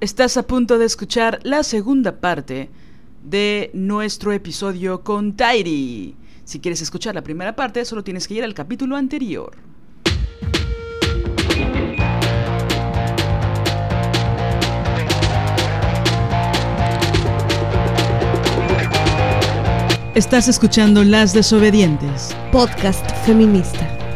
Estás a punto de escuchar la segunda parte de nuestro episodio con Tairi. Si quieres escuchar la primera parte, solo tienes que ir al capítulo anterior. Estás escuchando Las Desobedientes, podcast feminista.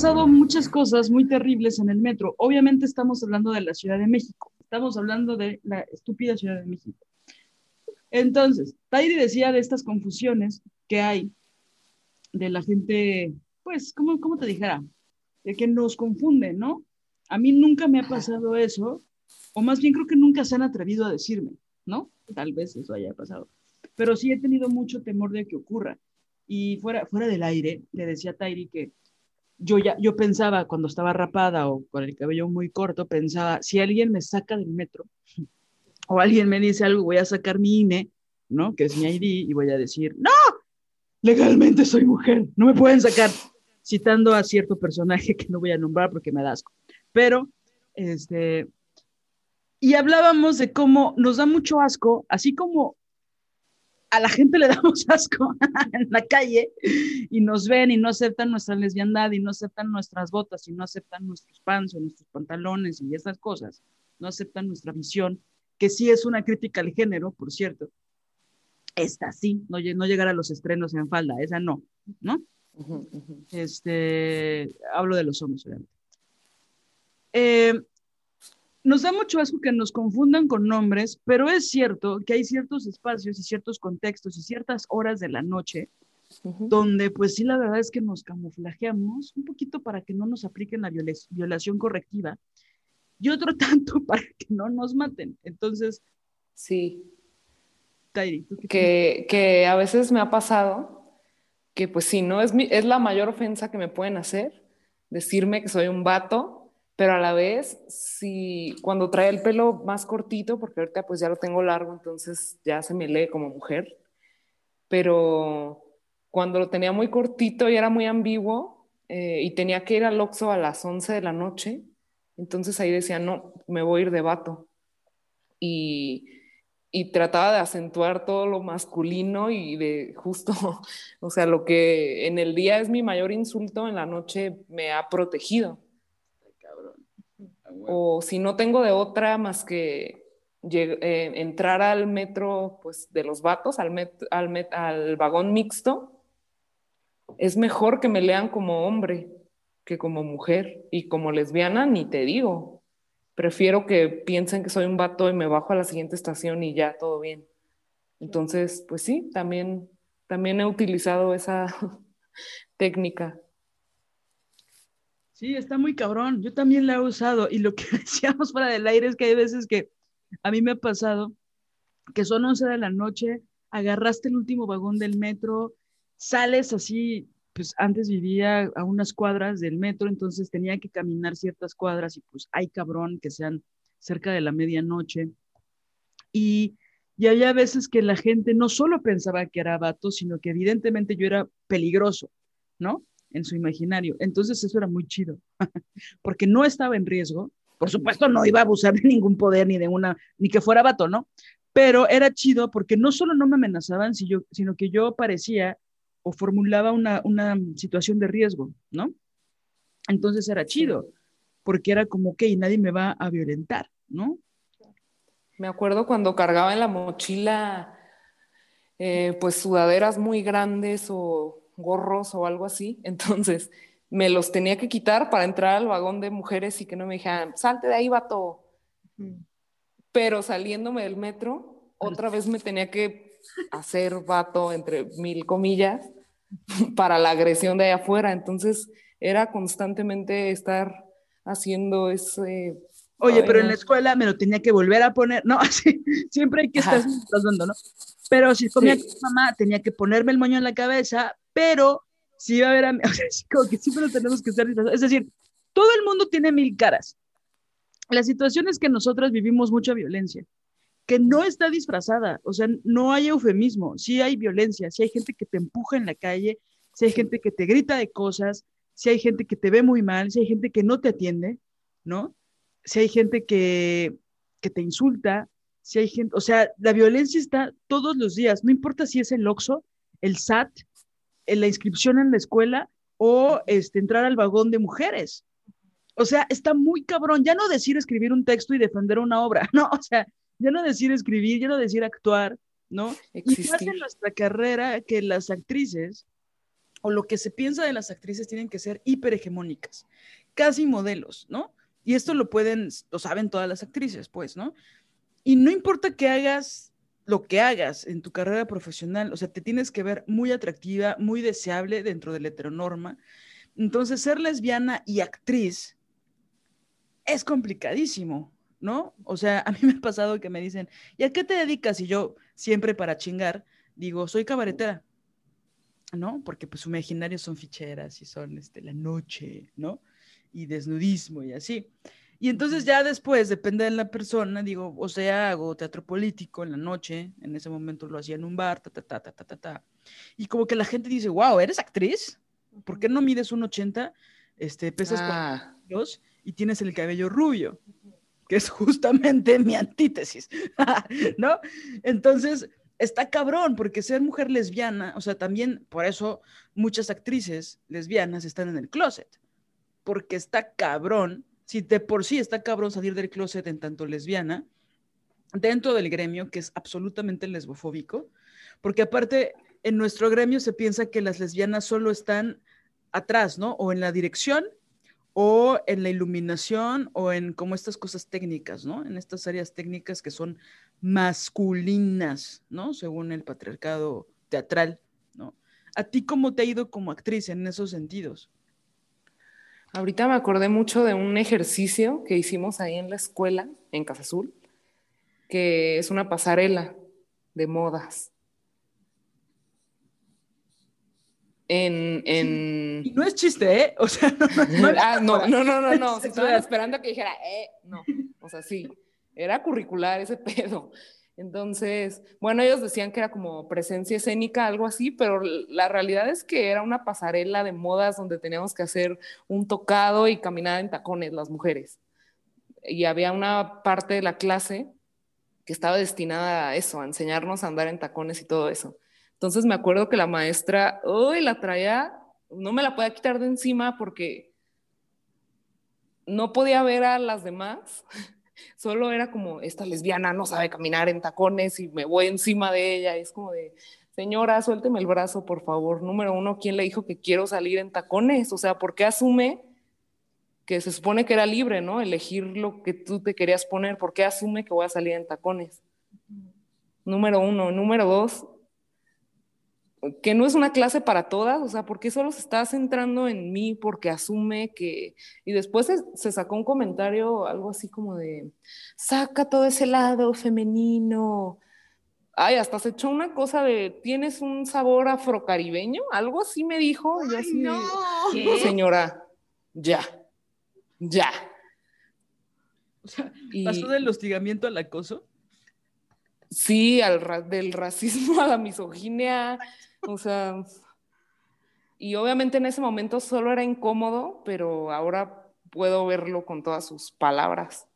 Pasado muchas cosas muy terribles en el metro. Obviamente estamos hablando de la Ciudad de México. Estamos hablando de la estúpida Ciudad de México. Entonces, Tairi decía de estas confusiones que hay de la gente, pues, ¿cómo, cómo te dijera? De que nos confunden, ¿no? A mí nunca me ha pasado eso, o más bien creo que nunca se han atrevido a decirme, ¿no? Tal vez eso haya pasado. Pero sí he tenido mucho temor de que ocurra. Y fuera, fuera del aire, le decía a Tairi que yo ya, yo pensaba cuando estaba rapada o con el cabello muy corto, pensaba, si alguien me saca del metro o alguien me dice algo, voy a sacar mi INE, ¿no? Que es mi ID y voy a decir, no, legalmente soy mujer, no me pueden sacar, citando a cierto personaje que no voy a nombrar porque me da asco. Pero, este, y hablábamos de cómo nos da mucho asco, así como a la gente le damos asco en la calle y nos ven y no aceptan nuestra lesbiandad y no aceptan nuestras botas y no aceptan nuestros pants o nuestros pantalones y esas cosas, no aceptan nuestra visión, que sí es una crítica al género, por cierto. Esta sí, no, no llegar a los estrenos en falda, esa no, ¿no? Este, hablo de los hombres, obviamente. Eh, nos da mucho asco que nos confundan con nombres, pero es cierto que hay ciertos espacios y ciertos contextos y ciertas horas de la noche donde pues sí la verdad es que nos camuflajeamos un poquito para que no nos apliquen la violación correctiva y otro tanto para que no nos maten. Entonces, sí. que, que a veces me ha pasado que pues sí, ¿no? Es, es la mayor ofensa que me pueden hacer, decirme que soy un vato pero a la vez, si cuando trae el pelo más cortito, porque ahorita pues ya lo tengo largo, entonces ya se me lee como mujer, pero cuando lo tenía muy cortito y era muy ambiguo eh, y tenía que ir al Oxxo a las 11 de la noche, entonces ahí decía, no, me voy a ir de vato. Y, y trataba de acentuar todo lo masculino y de justo, o sea, lo que en el día es mi mayor insulto, en la noche me ha protegido o si no tengo de otra más que eh, entrar al metro pues, de los vatos, al, vagón mixto, es mejor que me lean como hombre que como mujer y como lesbiana, ni te digo. Prefiero que piensen que soy un vato y me bajo a la siguiente estación y ya todo bien. Entonces, pues sí, también, también he utilizado esa técnica. Sí, está muy cabrón. Yo también la he usado y lo que decíamos fuera del aire es que hay veces que a mí me ha pasado que son 11 de la noche, agarraste el último vagón del metro, sales así, pues antes vivía a unas cuadras del metro, entonces tenía que caminar ciertas cuadras y pues hay cabrón que sean cerca de la medianoche. Y, y había veces que la gente no solo pensaba que era vato, sino que evidentemente yo era peligroso, ¿no? En su imaginario. Entonces eso era muy chido, porque no estaba en riesgo. Por supuesto, no iba a abusar de ningún poder ni de una, ni que fuera vato, ¿no? Pero era chido porque no solo no me amenazaban, sino que yo parecía o formulaba una, una situación de riesgo, ¿no? Entonces era chido, porque era como que nadie me va a violentar, ¿no? Me acuerdo cuando cargaba en la mochila eh, pues sudaderas muy grandes o gorros o algo así, entonces me los tenía que quitar para entrar al vagón de mujeres y que no me dijeran, salte de ahí, vato. Pero saliéndome del metro, otra vez me tenía que hacer vato, entre mil comillas, para la agresión de allá afuera. Entonces era constantemente estar haciendo ese... Oye, pero en la escuela me lo tenía que volver a poner, no, así, siempre hay que estar tratando, ¿no? Pero si comía con mi mamá, tenía que ponerme el moño en la cabeza, pero si iba a a o sea, como que siempre lo tenemos que estar Es decir, todo el mundo tiene mil caras. La situación es que nosotras vivimos mucha violencia, que no está disfrazada, o sea, no hay eufemismo, sí hay violencia, sí hay gente que te empuja en la calle, sí hay gente que te grita de cosas, sí hay gente que te ve muy mal, sí hay gente que no te atiende, ¿no? Si hay gente que, que te insulta, si hay gente, o sea, la violencia está todos los días, no importa si es el OXO, el SAT, la inscripción en la escuela o este, entrar al vagón de mujeres. O sea, está muy cabrón. Ya no decir escribir un texto y defender una obra, no, o sea, ya no decir escribir, ya no decir actuar, ¿no? Existir. Y más en nuestra carrera que las actrices, o lo que se piensa de las actrices, tienen que ser hiperhegemónicas, casi modelos, ¿no? Y esto lo pueden, lo saben todas las actrices, pues, ¿no? Y no importa que hagas lo que hagas en tu carrera profesional, o sea, te tienes que ver muy atractiva, muy deseable dentro de la heteronorma. Entonces, ser lesbiana y actriz es complicadísimo, ¿no? O sea, a mí me ha pasado que me dicen, ¿y a qué te dedicas? Y yo, siempre para chingar, digo, soy cabaretera, ¿no? Porque pues su imaginario son ficheras y son este, la noche, ¿no? Y desnudismo y así. Y entonces ya después, depende de la persona, digo, o sea, hago teatro político en la noche, en ese momento lo hacía en un bar, ta, ta, ta, ta, ta, ta, ta. Y como que la gente dice, wow, ¿eres actriz? ¿Por qué no mides un 80, este, pesas ah. kilos y tienes el cabello rubio? Que es justamente mi antítesis, ¿no? Entonces, está cabrón, porque ser mujer lesbiana, o sea, también por eso muchas actrices lesbianas están en el closet, porque está cabrón si de por sí está cabrón salir del closet en tanto lesbiana, dentro del gremio, que es absolutamente lesbofóbico, porque aparte en nuestro gremio se piensa que las lesbianas solo están atrás, ¿no? O en la dirección, o en la iluminación, o en como estas cosas técnicas, ¿no? En estas áreas técnicas que son masculinas, ¿no? Según el patriarcado teatral, ¿no? ¿A ti cómo te ha ido como actriz en esos sentidos? Ahorita me acordé mucho de un ejercicio que hicimos ahí en la escuela, en Casa Azul, que es una pasarela de modas. En, en... Y no es chiste, ¿eh? O sea, no, no, ah, no, no, no, no, no. Estaba esperando que dijera, eh, no. O sea, sí, era curricular ese pedo. Entonces, bueno, ellos decían que era como presencia escénica, algo así, pero la realidad es que era una pasarela de modas donde teníamos que hacer un tocado y caminar en tacones las mujeres. Y había una parte de la clase que estaba destinada a eso, a enseñarnos a andar en tacones y todo eso. Entonces me acuerdo que la maestra, uy, la traía, no me la podía quitar de encima porque no podía ver a las demás Solo era como, esta lesbiana no sabe caminar en tacones y me voy encima de ella. es como de, señora, suélteme el brazo, por favor. Número uno, ¿quién le dijo que quiero salir en tacones? O sea, ¿por qué asume que se supone que era libre, ¿no? Elegir lo que tú te querías poner. ¿Por qué asume que voy a salir en tacones? Número uno. Número dos, que no es una clase para todas, o sea, ¿por qué solo se está centrando en mí? Porque asume que... Y después se, sacó un comentario, algo así como de, saca todo ese lado femenino. Ay, hasta se echó una cosa de, tienes un sabor afrocaribeño, algo así me dijo. Ay, así, no. Señora, ya, ya. O sea, pasó del hostigamiento al acoso. Sí, al del racismo a la misoginia, o sea, y obviamente en ese momento solo era incómodo, pero ahora puedo verlo con todas sus palabras.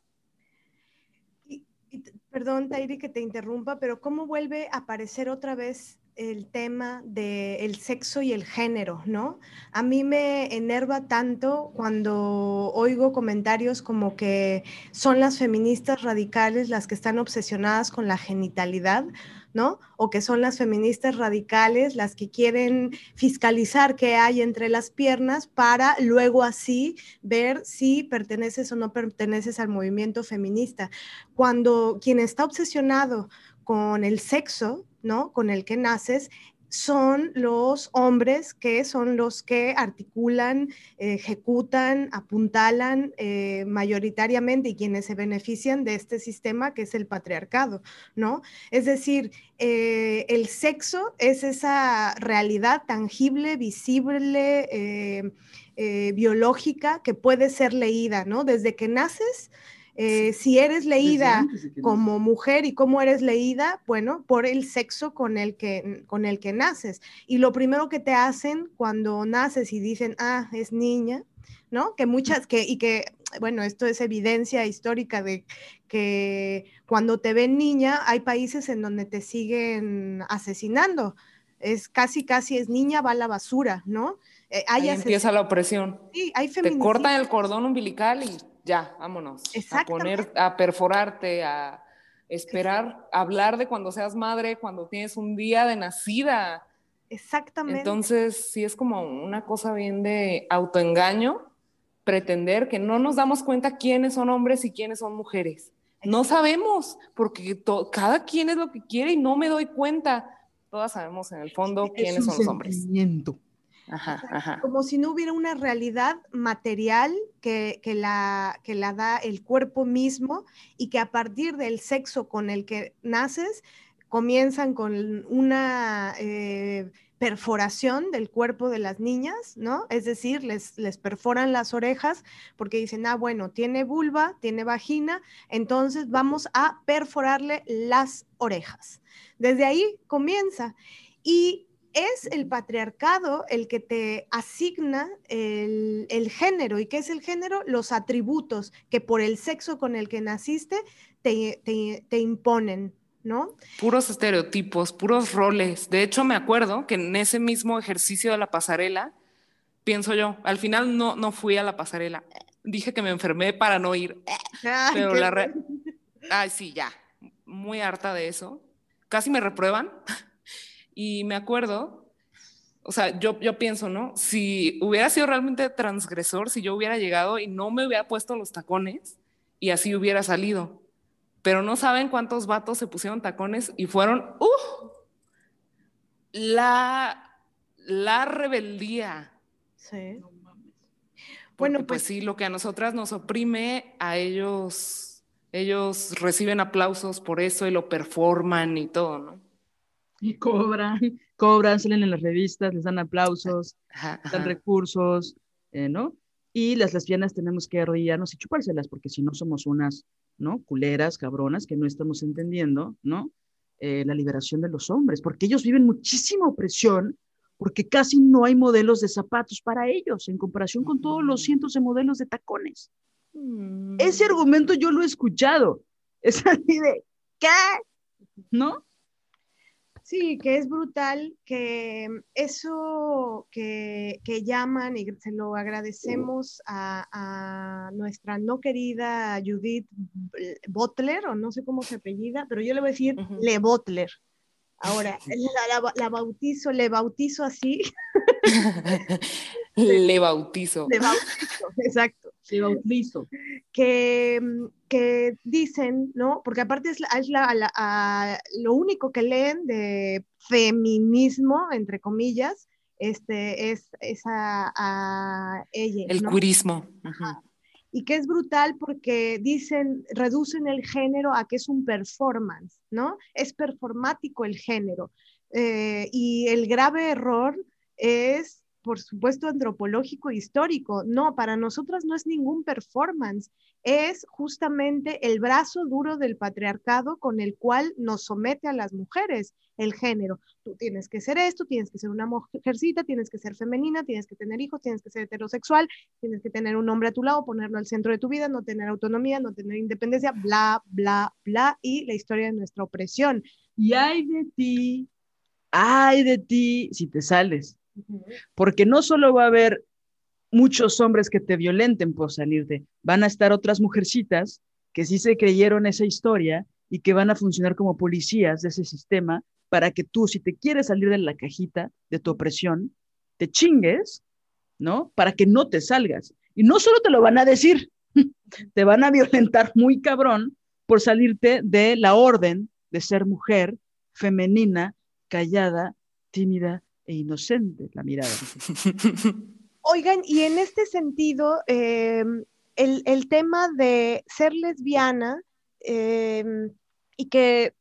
perdón, Tairi, que te interrumpa, pero ¿cómo vuelve a aparecer otra vez el tema del sexo y el género, ¿no? A mí me enerva tanto cuando oigo comentarios como que son las feministas radicales las que están obsesionadas con la genitalidad, ¿no? O que son las feministas radicales las que quieren fiscalizar qué hay entre las piernas para luego así ver si perteneces o no perteneces al movimiento feminista. Cuando quien está obsesionado con el sexo, ¿no? Con el que naces, son los hombres que son los que articulan, ejecutan, apuntalan eh, mayoritariamente y quienes se benefician de este sistema que es el patriarcado, ¿no? Es decir, eh, el sexo es esa realidad tangible, visible, eh, biológica que puede ser leída, ¿no? Desde que naces eh, si eres leída como mujer y cómo eres leída, bueno, por el sexo con el, que, con el que naces. Y lo primero que te hacen cuando naces y dicen, ah, es niña, ¿no? Que muchas, que, y que, bueno, esto es evidencia histórica de que cuando te ven niña, hay países en donde te siguen asesinando. Es casi, casi es niña, va a la basura, ¿no? Eh, Ahí empieza la opresión. Sí, hay Te cortan el cordón umbilical y ya, vámonos. A poner, a perforarte, a esperar, hablar de cuando seas madre, cuando tienes un día de nacida. Exactamente. Entonces, sí es como una cosa bien de autoengaño, pretender que no nos damos cuenta quiénes son hombres y quiénes son mujeres. No sabemos, porque cada quien es lo que quiere y no me doy cuenta. Todas sabemos en el fondo quiénes son los hombres. Como si no hubiera una realidad material que, la, que la da el cuerpo mismo y que a partir del sexo con el que naces comienzan con una eh, perforación del cuerpo de las niñas, ¿no? Es decir, les, les perforan las orejas porque dicen, ah, bueno, tiene vulva, tiene vagina, entonces vamos a perforarle las orejas. Desde ahí comienza. Y es el patriarcado el que te asigna el, género. ¿Y qué es el género? Los atributos que por el sexo con el que naciste te, imponen, ¿no? Puros estereotipos, puros roles. De hecho, me acuerdo que en ese mismo ejercicio de la pasarela, pienso yo, al final no, no fui a la pasarela. Dije que me enfermé para no ir. pero la... Ay, sí, ya. Muy harta de eso. Casi me reprueban. Y me acuerdo, o sea, yo, yo pienso, ¿no? Si hubiera sido realmente transgresor, si yo hubiera llegado y no me hubiera puesto los tacones y así hubiera salido. Pero no saben cuántos vatos se pusieron tacones y fueron, ¡uh! La, la rebeldía. Sí. bueno, pues, pues sí, lo que a nosotras nos oprime, a ellos, ellos reciben aplausos por eso y lo performan y todo, ¿no? Y cobran, cobran, salen en las revistas, les dan aplausos, dan recursos, eh, ¿no? Y las lesbianas tenemos que arrodillarnos y chupárselas, porque si no somos unas, ¿no? Culeras, cabronas, que no estamos entendiendo, ¿no? Eh, la liberación de los hombres, porque ellos viven muchísima opresión, porque casi no hay modelos de zapatos para ellos, en comparación con todos los mm. cientos de modelos de tacones. Mm. Ese argumento yo lo he escuchado. Es así de, ¿qué? ¿No? Sí, que es brutal que eso que, llaman y se lo agradecemos a, nuestra no querida Judith Butler, o no sé cómo se apellida, pero yo le voy a decir Le Butler. Ahora, la, bautizo, le bautizo así. le bautizo. Le bautizo, exacto. Le bautizo. Que, que dicen, ¿no? Porque aparte es, lo único que leen de feminismo, entre comillas, este, es, a, ella. El curismo y que es brutal porque dicen, reducen el género a que es un performance, ¿no? Es performático el género. Eh, y el grave error es por supuesto, antropológico e histórico. No, para nosotras no es ningún performance, es justamente el brazo duro del patriarcado con el cual nos somete a las mujeres el género. Tú tienes que ser esto, tienes que ser una mujercita, tienes que ser femenina, tienes que tener hijos, tienes que ser heterosexual, tienes que tener un hombre a tu lado, ponerlo al centro de tu vida, no tener autonomía, no tener independencia, bla, bla, bla, y la historia de nuestra opresión. Y hay de ti ay de ti si te sales, porque no solo va a haber muchos hombres que te violenten por salirte, van a estar otras mujercitas que sí se creyeron esa historia y que van a funcionar como policías de ese sistema para que tú, si te quieres salir de la cajita de tu opresión, te chingues, ¿no? Para que no te salgas. Y no solo te lo van a decir, te van a violentar muy cabrón por salirte de la orden de ser mujer, femenina, callada, tímida e inocente, la mirada. Oigan, y en este sentido, em, el, tema de ser lesbiana em, y que,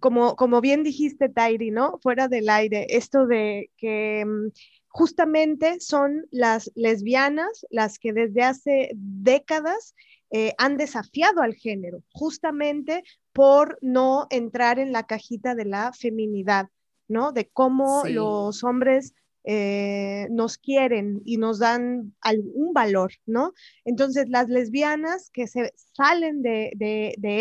como, como bien dijiste, Tairi, ¿no? Fuera del aire, esto de que em, justamente son las lesbianas las que desde hace décadas eh, han desafiado al género, justamente por no entrar en la cajita de la feminidad, ¿no? De cómo los hombres eh, nos quieren y nos dan algún valor, ¿no? Entonces, las lesbianas que se salen de,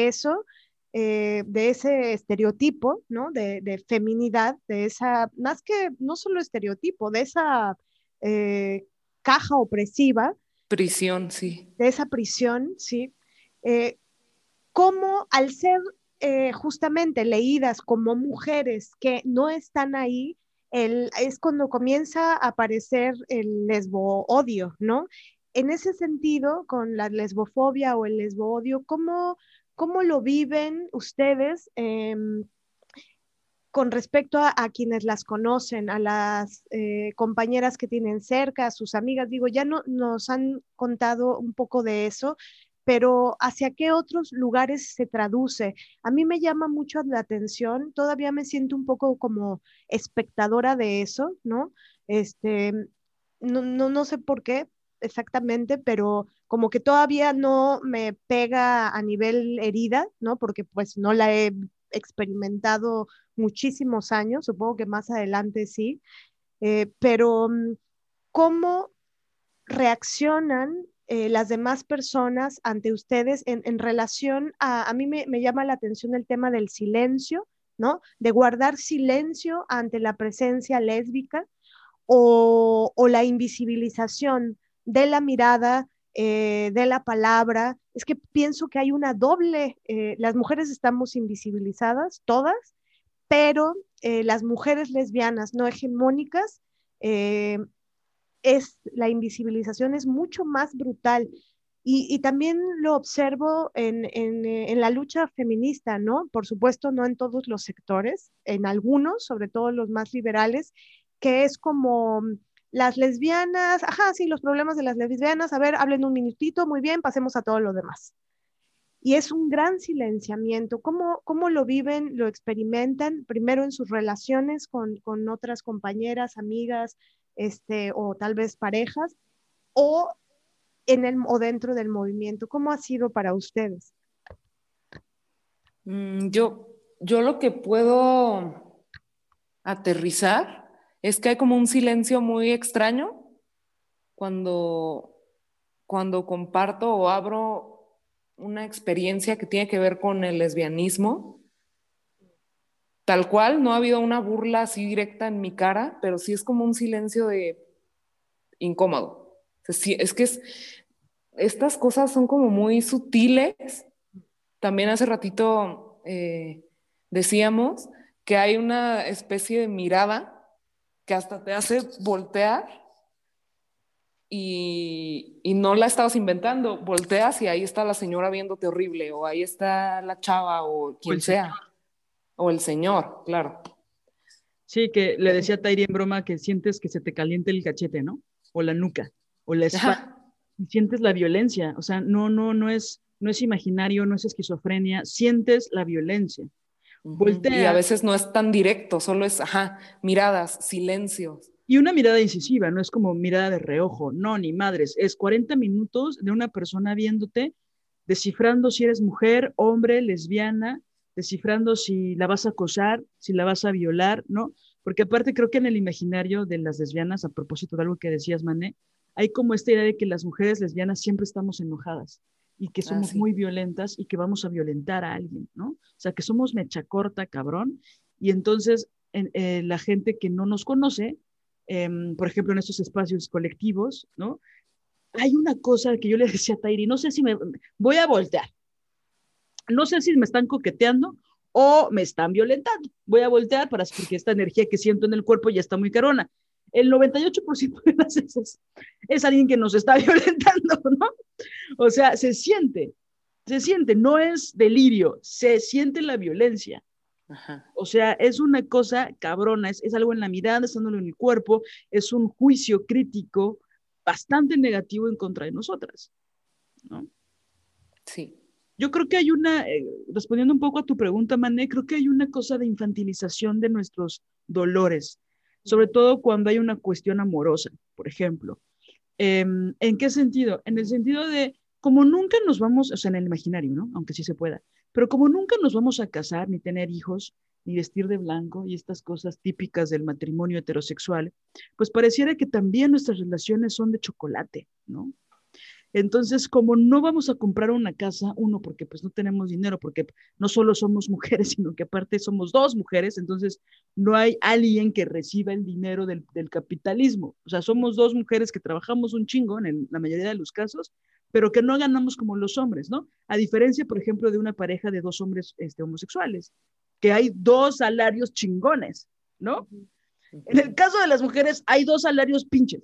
eso, eh, de ese estereotipo, ¿no? De, feminidad, de esa, más que no solo estereotipo, de esa eh, caja opresiva. Prisión, sí. De esa prisión, sí. como al ser justamente leídas como mujeres que no están ahí, es cuando comienza a aparecer el lesbo odio, ¿no? En ese sentido, con la lesbofobia o el lesbo ¿cómo, cómo lo viven ustedes em, con respecto a, quienes las conocen, a las eh, compañeras que tienen cerca, a sus amigas? Digo, ya no, nos han contado un poco de eso, pero ¿hacia qué otros lugares se traduce? A mí me llama mucho la atención, todavía me siento un poco como espectadora de eso, ¿no? Este, no, no, sé por qué exactamente, pero como que todavía no me pega a nivel herida, ¿no? Porque pues no la he experimentado muchísimos años, supongo que más adelante sí, eh, pero mm, ¿cómo reaccionan eh, las demás personas ante ustedes en, relación a, a mí me, llama la atención el tema del silencio, ¿no? De guardar silencio ante la presencia lésbica o, la invisibilización de la mirada, eh, de la palabra. Es que pienso que hay una doble, eh, las mujeres estamos invisibilizadas, todas, pero las mujeres lesbianas no hegemónicas es la invisibilización es mucho más brutal. Y, también lo observo en, en, la lucha feminista, ¿no? Por supuesto, no en todos los sectores, en algunos, sobre todo los más liberales, que es como las lesbianas, ajá, sí, los problemas de las lesbianas, a ver, hablen un minutito, muy bien, pasemos a todo lo demás. Y es un gran silenciamiento. ¿Cómo, cómo lo viven, lo experimentan? Primero en sus relaciones con, con otras compañeras, amigas, este, o tal vez parejas, o, en el, o dentro del movimiento. ¿Cómo ha sido para ustedes? Mm, yo, yo lo que puedo aterrizar es que hay como un silencio muy extraño cuando, cuando comparto o abro una experiencia que tiene que ver con el lesbianismo tal cual, no ha habido una burla así directa en mi cara, pero sí es como un silencio de incómodo. es que es, estas cosas son como muy sutiles. También hace ratito eh, decíamos que hay una especie de mirada que hasta te hace voltear y, y, no la estabas inventando. Volteas y ahí está la señora viéndote horrible, o ahí está la chava, o quien sea. O el Señor, claro. Sí, que le decía a Tairi en broma que sientes que se te caliente el cachete, ¿no? O la nuca, o la espalda. Y sientes la violencia, o sea, no, no, no es, no es imaginario, no es esquizofrenia, sientes la violencia. Y a veces no es tan directo, solo es, ajá, miradas, silencios. Y una mirada incisiva, no es como mirada de reojo, no, ni madres, es 40 minutos de una persona viéndote, descifrando si eres mujer, hombre, lesbiana, descifrando si la vas a acosar, si la vas a violar, ¿no? Porque aparte creo que en el imaginario de las lesbianas, a propósito de algo que decías, Mané, hay como esta idea de que las mujeres lesbianas siempre estamos enojadas y que somos ah, muy violentas y que vamos a violentar a alguien, ¿no? O sea, que somos mecha corta, cabrón. Y entonces eh, la gente que no nos conoce, em, por ejemplo, en estos espacios colectivos, ¿no? Hay una cosa que yo le decía a Tairi, no sé si me voy a voltear, no sé si me están coqueteando o me están violentando. Voy a voltear para porque esta energía que siento en el cuerpo ya está muy carona. El 98% de las veces es alguien que nos está violentando, ¿no? O sea, se siente, se siente, no es delirio, se siente la violencia. O sea, es una cosa cabrona, es, es algo en la mirada, estándolo en el cuerpo, es un juicio crítico bastante negativo en contra de nosotras, ¿no? Sí. Yo creo que hay una, eh, respondiendo un poco a tu pregunta, Mané, creo que hay una cosa de infantilización de nuestros dolores, sobre todo cuando hay una cuestión amorosa, por ejemplo. Em, ¿En qué sentido? En el sentido de, como nunca nos vamos, o sea, en el imaginario, ¿no? Aunque sí se pueda, pero como nunca nos vamos a casar, ni tener hijos, ni vestir de blanco y estas cosas típicas del matrimonio heterosexual, pues pareciera que también nuestras relaciones son de chocolate, ¿no? Entonces, como no vamos a comprar una casa, uno, porque pues no tenemos dinero, porque no solo somos mujeres, sino que aparte somos dos mujeres, entonces no hay alguien que reciba el dinero del, capitalismo. O sea, somos dos mujeres que trabajamos un chingo en la mayoría de los casos, pero que no ganamos como los hombres, ¿no? A diferencia, por ejemplo, de una pareja de dos hombres este, homosexuales, que hay dos salarios chingones, ¿no? En el caso de las mujeres hay dos salarios pinches.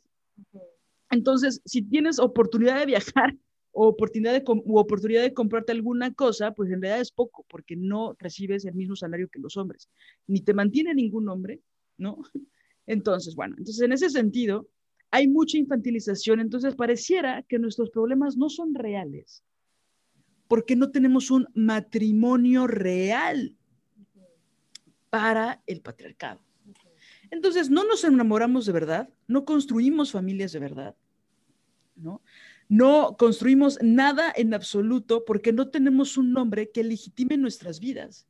Entonces, si tienes oportunidad de viajar o oportunidad de, oportunidad de comprarte alguna cosa, pues en realidad es poco, porque no recibes el mismo salario que los hombres, ni te mantiene ningún hombre, ¿no? Entonces, bueno, entonces en ese sentido, hay mucha infantilización, entonces pareciera que nuestros problemas no son reales, porque no tenemos un matrimonio real para el patriarcado. Entonces, no nos enamoramos de verdad, no construimos familias de verdad, ¿no? Construimos nada en absoluto porque no tenemos un nombre que legitime nuestras vidas.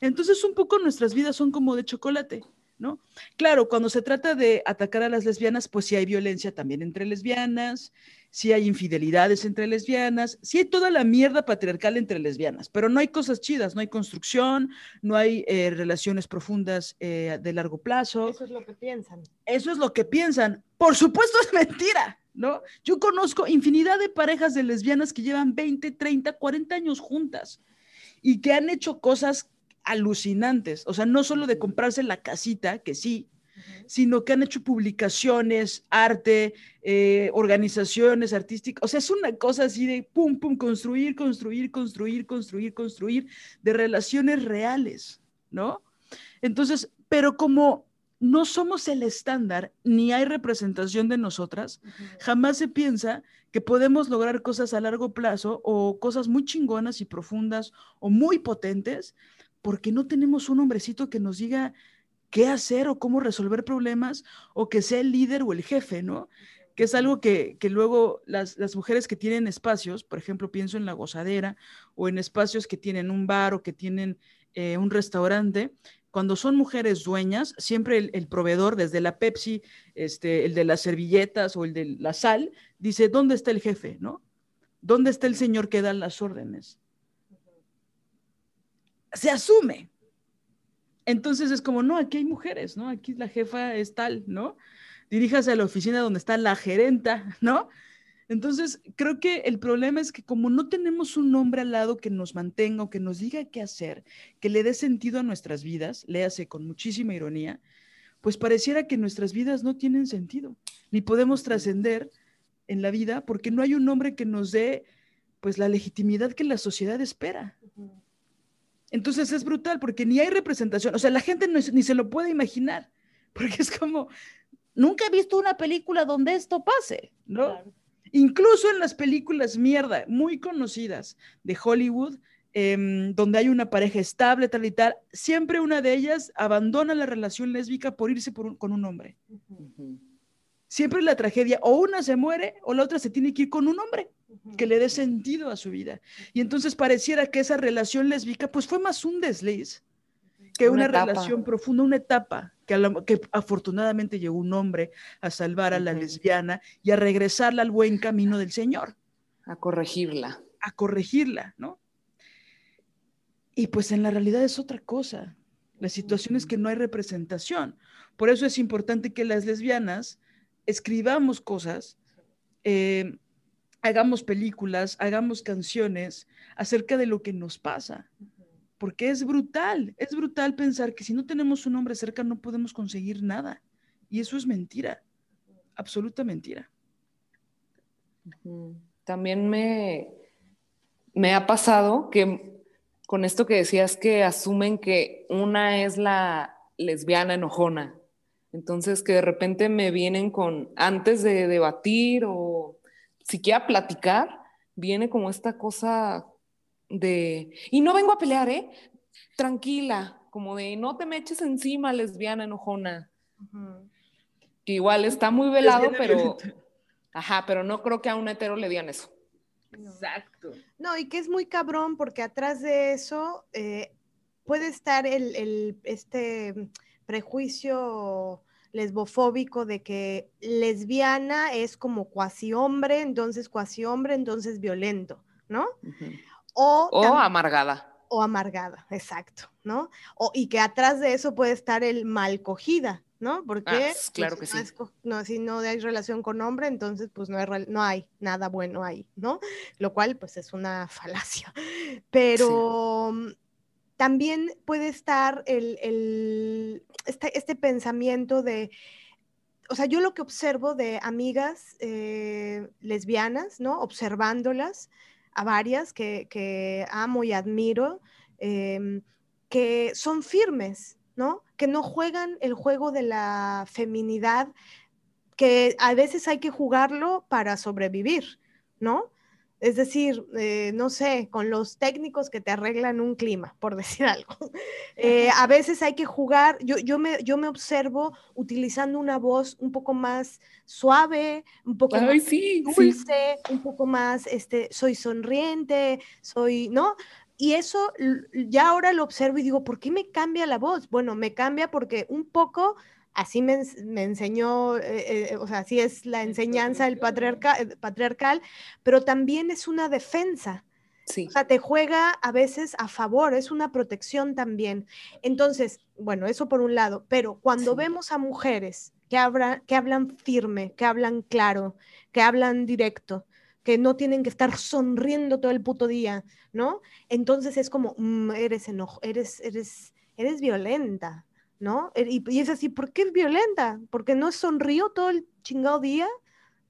Entonces, un poco nuestras vidas son como de chocolate. ¿No? Claro, cuando se trata de atacar a las lesbianas, pues sí hay violencia también entre lesbianas, sí hay infidelidades entre lesbianas, sí hay toda la mierda patriarcal entre lesbianas, pero no hay cosas chidas, no hay construcción, no hay eh, relaciones profundas eh, de largo plazo. Eso es lo que piensan. Eso es lo que piensan. Por supuesto es mentira, ¿no? Yo conozco infinidad de parejas de lesbianas que llevan 20, 30, 40 años juntas y que han hecho cosas alucinantes, o sea, no solo de comprarse la casita, que sí, sino que han hecho publicaciones, arte, eh, organizaciones artísticas, o sea, es una cosa así de pum, pum, construir, construir, construir, construir, construir, de relaciones reales, ¿no? Entonces, pero como no somos el estándar, ni hay representación de nosotras, jamás se piensa que podemos lograr cosas a largo plazo o cosas muy chingonas y profundas o muy potentes porque no tenemos un hombrecito que nos diga qué hacer o cómo resolver problemas o que sea el líder o el jefe, ¿no? Que es algo que, luego las, mujeres que tienen espacios, por ejemplo, pienso en la gozadera o en espacios que tienen un bar o que tienen eh, un restaurante, cuando son mujeres dueñas, siempre el, el, proveedor, desde la Pepsi, este, el de las servilletas o el de la sal, dice, ¿dónde está el jefe? ¿No? ¿Dónde está el señor que da las órdenes? Se asume. Entonces es como, no, aquí hay mujeres, ¿no? Aquí la jefa es tal, ¿no? Diríjase a la oficina donde está la gerenta, ¿no? Entonces, creo que el problema es que como no tenemos un hombre al lado que nos mantenga o que nos diga qué hacer, que le dé sentido a nuestras vidas, léase con muchísima ironía, pues pareciera que nuestras vidas no tienen sentido, ni podemos trascender en la vida porque no hay un hombre que nos dé pues la legitimidad que la sociedad espera. Entonces es brutal porque ni hay representación, o sea, la gente ni se lo puede imaginar, porque es como, nunca he visto una película donde esto pase, ¿no? Incluso en las películas mierda, muy conocidas de Hollywood, em, donde hay una pareja estable, tal y tal, siempre una de ellas abandona la relación lésbica por irse con un hombre. Siempre la tragedia, o una se muere o la otra se tiene que ir con un hombre que le dé sentido a su vida. Y entonces pareciera que esa relación lésbica pues fue más un desliz que una, relación profunda, una etapa que, que, afortunadamente llegó un hombre a salvar a la lesbiana y a regresarla al buen camino del Señor. A corregirla. A corregirla, ¿no? Y pues en la realidad es otra cosa. La situación es que no hay representación. Por eso es importante que las lesbianas escribamos cosas, eh, hagamos películas, hagamos canciones acerca de lo que nos pasa. Porque es brutal, es brutal pensar que si no tenemos un hombre cerca no podemos conseguir nada. Y eso es mentira, absoluta mentira. También me, me ha pasado que con esto que decías que asumen que una es la lesbiana enojona. Entonces que de repente me vienen con, antes de debatir o siquiera platicar, viene como esta cosa de, y no vengo a pelear, ¿eh? Tranquila, como de, no te me eches encima, lesbiana enojona. Que igual está muy velado, pero, ajá, pero no creo que a un hetero le digan eso. Exacto. No, y que es muy cabrón porque atrás de eso eh, puede estar el, este prejuicio lesbofóbico de que lesbiana es como cuasi hombre, entonces cuasi hombre, entonces violento, ¿no? O, amargada. O amargada, exacto, ¿no? O, y que atrás de eso puede estar el mal cogida, ¿no? Porque ah, claro pues, que sí. No, si no hay relación con hombre, entonces pues no hay, no hay nada bueno ahí, ¿no? Lo cual pues es una falacia. Pero mm, también puede estar el, este, este, pensamiento de, o sea, yo lo que observo de amigas eh, lesbianas, ¿no? Observándolas, a varias que, amo y admiro, em, que son firmes, ¿no? Que no juegan el juego de la feminidad, que a veces hay que jugarlo para sobrevivir, ¿no? Es decir, eh, no sé, con los técnicos que te arreglan un clima, por decir algo. Eh, a veces hay que jugar, yo, yo, me, yo me observo utilizando una voz un poco más suave, un poco más dulce, un poco más, este, soy sonriente, soy, ¿no? Y eso ya ahora lo observo y digo, ¿por qué me cambia la voz? Bueno, me cambia porque un poco así me, enseñó, eh, eh, o sea, así es la enseñanza del eh, patriarcal, pero también es una defensa. Sí. O sea, te juega a veces a favor, es una protección también. Entonces, bueno, eso por un lado, pero cuando vemos a mujeres que, que hablan firme, que hablan claro, que hablan directo, que no tienen que estar sonriendo todo el puto día, ¿no? Entonces es como, mm, eres enojo, eres, eres, eres violenta, ¿no? Eh, y, es así, ¿por qué es violenta? ¿Porque no sonrío todo el chingado día?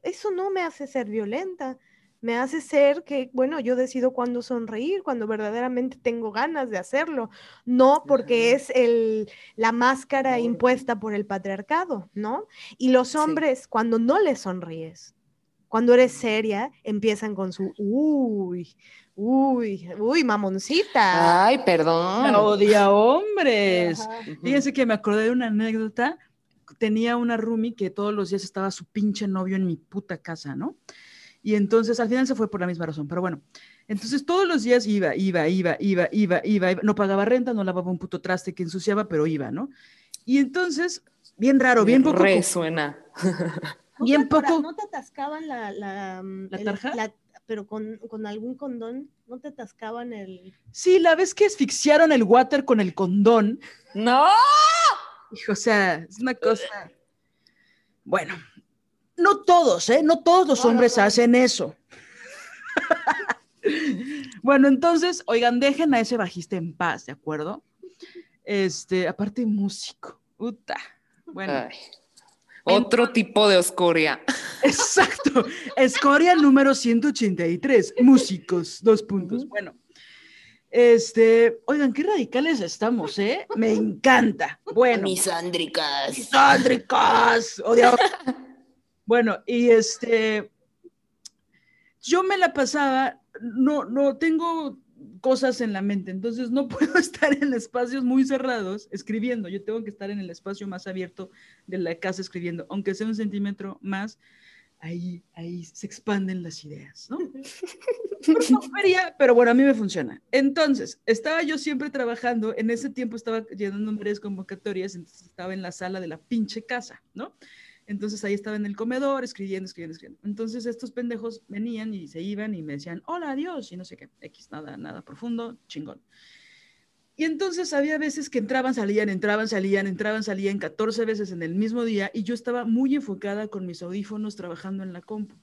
Eso no me hace ser violenta. Me hace ser que, bueno, yo decido cuándo sonreír, cuando verdaderamente tengo ganas de hacerlo, no porque es el, la máscara impuesta por el patriarcado, ¿no? Y los hombres, cuando no les sonríes, cuando eres seria, empiezan con su, uy, Uy, uy, mamoncita. Ay, perdón. odia hombres. Fíjense que me acordé de una anécdota. Tenía una roomie que todos los días estaba su pinche novio en mi puta casa, ¿no? Y entonces al final se fue por la misma razón, pero bueno. Entonces todos los días iba, iba, iba, iba, iba, iba, no pagaba renta, no lavaba un puto traste que ensuciaba, pero iba, ¿no? Y entonces, bien raro, bien poco. Resuena. Bien poco. ¿No te atascaban la, la, mm, ¿La tarja? Pero con, algún condón, ¿no te atascaban el...? Sí, la vez que asfixiaron el water con el condón. ¡No! Hijo, o sea, es una cosa... Bueno, no todos, ¿eh? No todos los hombres hacen eso. bueno, entonces, oigan, dejen a ese bajista en paz, ¿de acuerdo? Este, aparte músico. Puta. Bueno. Otro tipo de oscoria. Exacto. Escoria número 183. Músicos, dos puntos. Bueno. Este, oigan, qué radicales estamos, ¿eh? Me encanta. Bueno. Misándricas. Misándricas. bueno, y este, yo me la pasaba, no, no tengo cosas en la mente, entonces no puedo estar en espacios muy cerrados escribiendo, yo tengo que estar en el espacio más abierto de la casa escribiendo, aunque sea un centímetro más, ahí, ahí se expanden las ideas, ¿no? pero bueno, a mí me funciona. Entonces, estaba yo siempre trabajando, en ese tiempo estaba llenando varias convocatorias, entonces estaba en la sala de la pinche casa, ¿no? Entonces ahí estaba en el comedor escribiendo, escribiendo, escribiendo. Entonces estos pendejos venían y se iban y me decían, hola, adiós, y no sé qué, X, nada, nada profundo, chingón. Y entonces había veces que entraban, salían, entraban, salían, entraban, salían 14 veces en el mismo día y yo estaba muy enfocada con mis audífonos trabajando en la compu.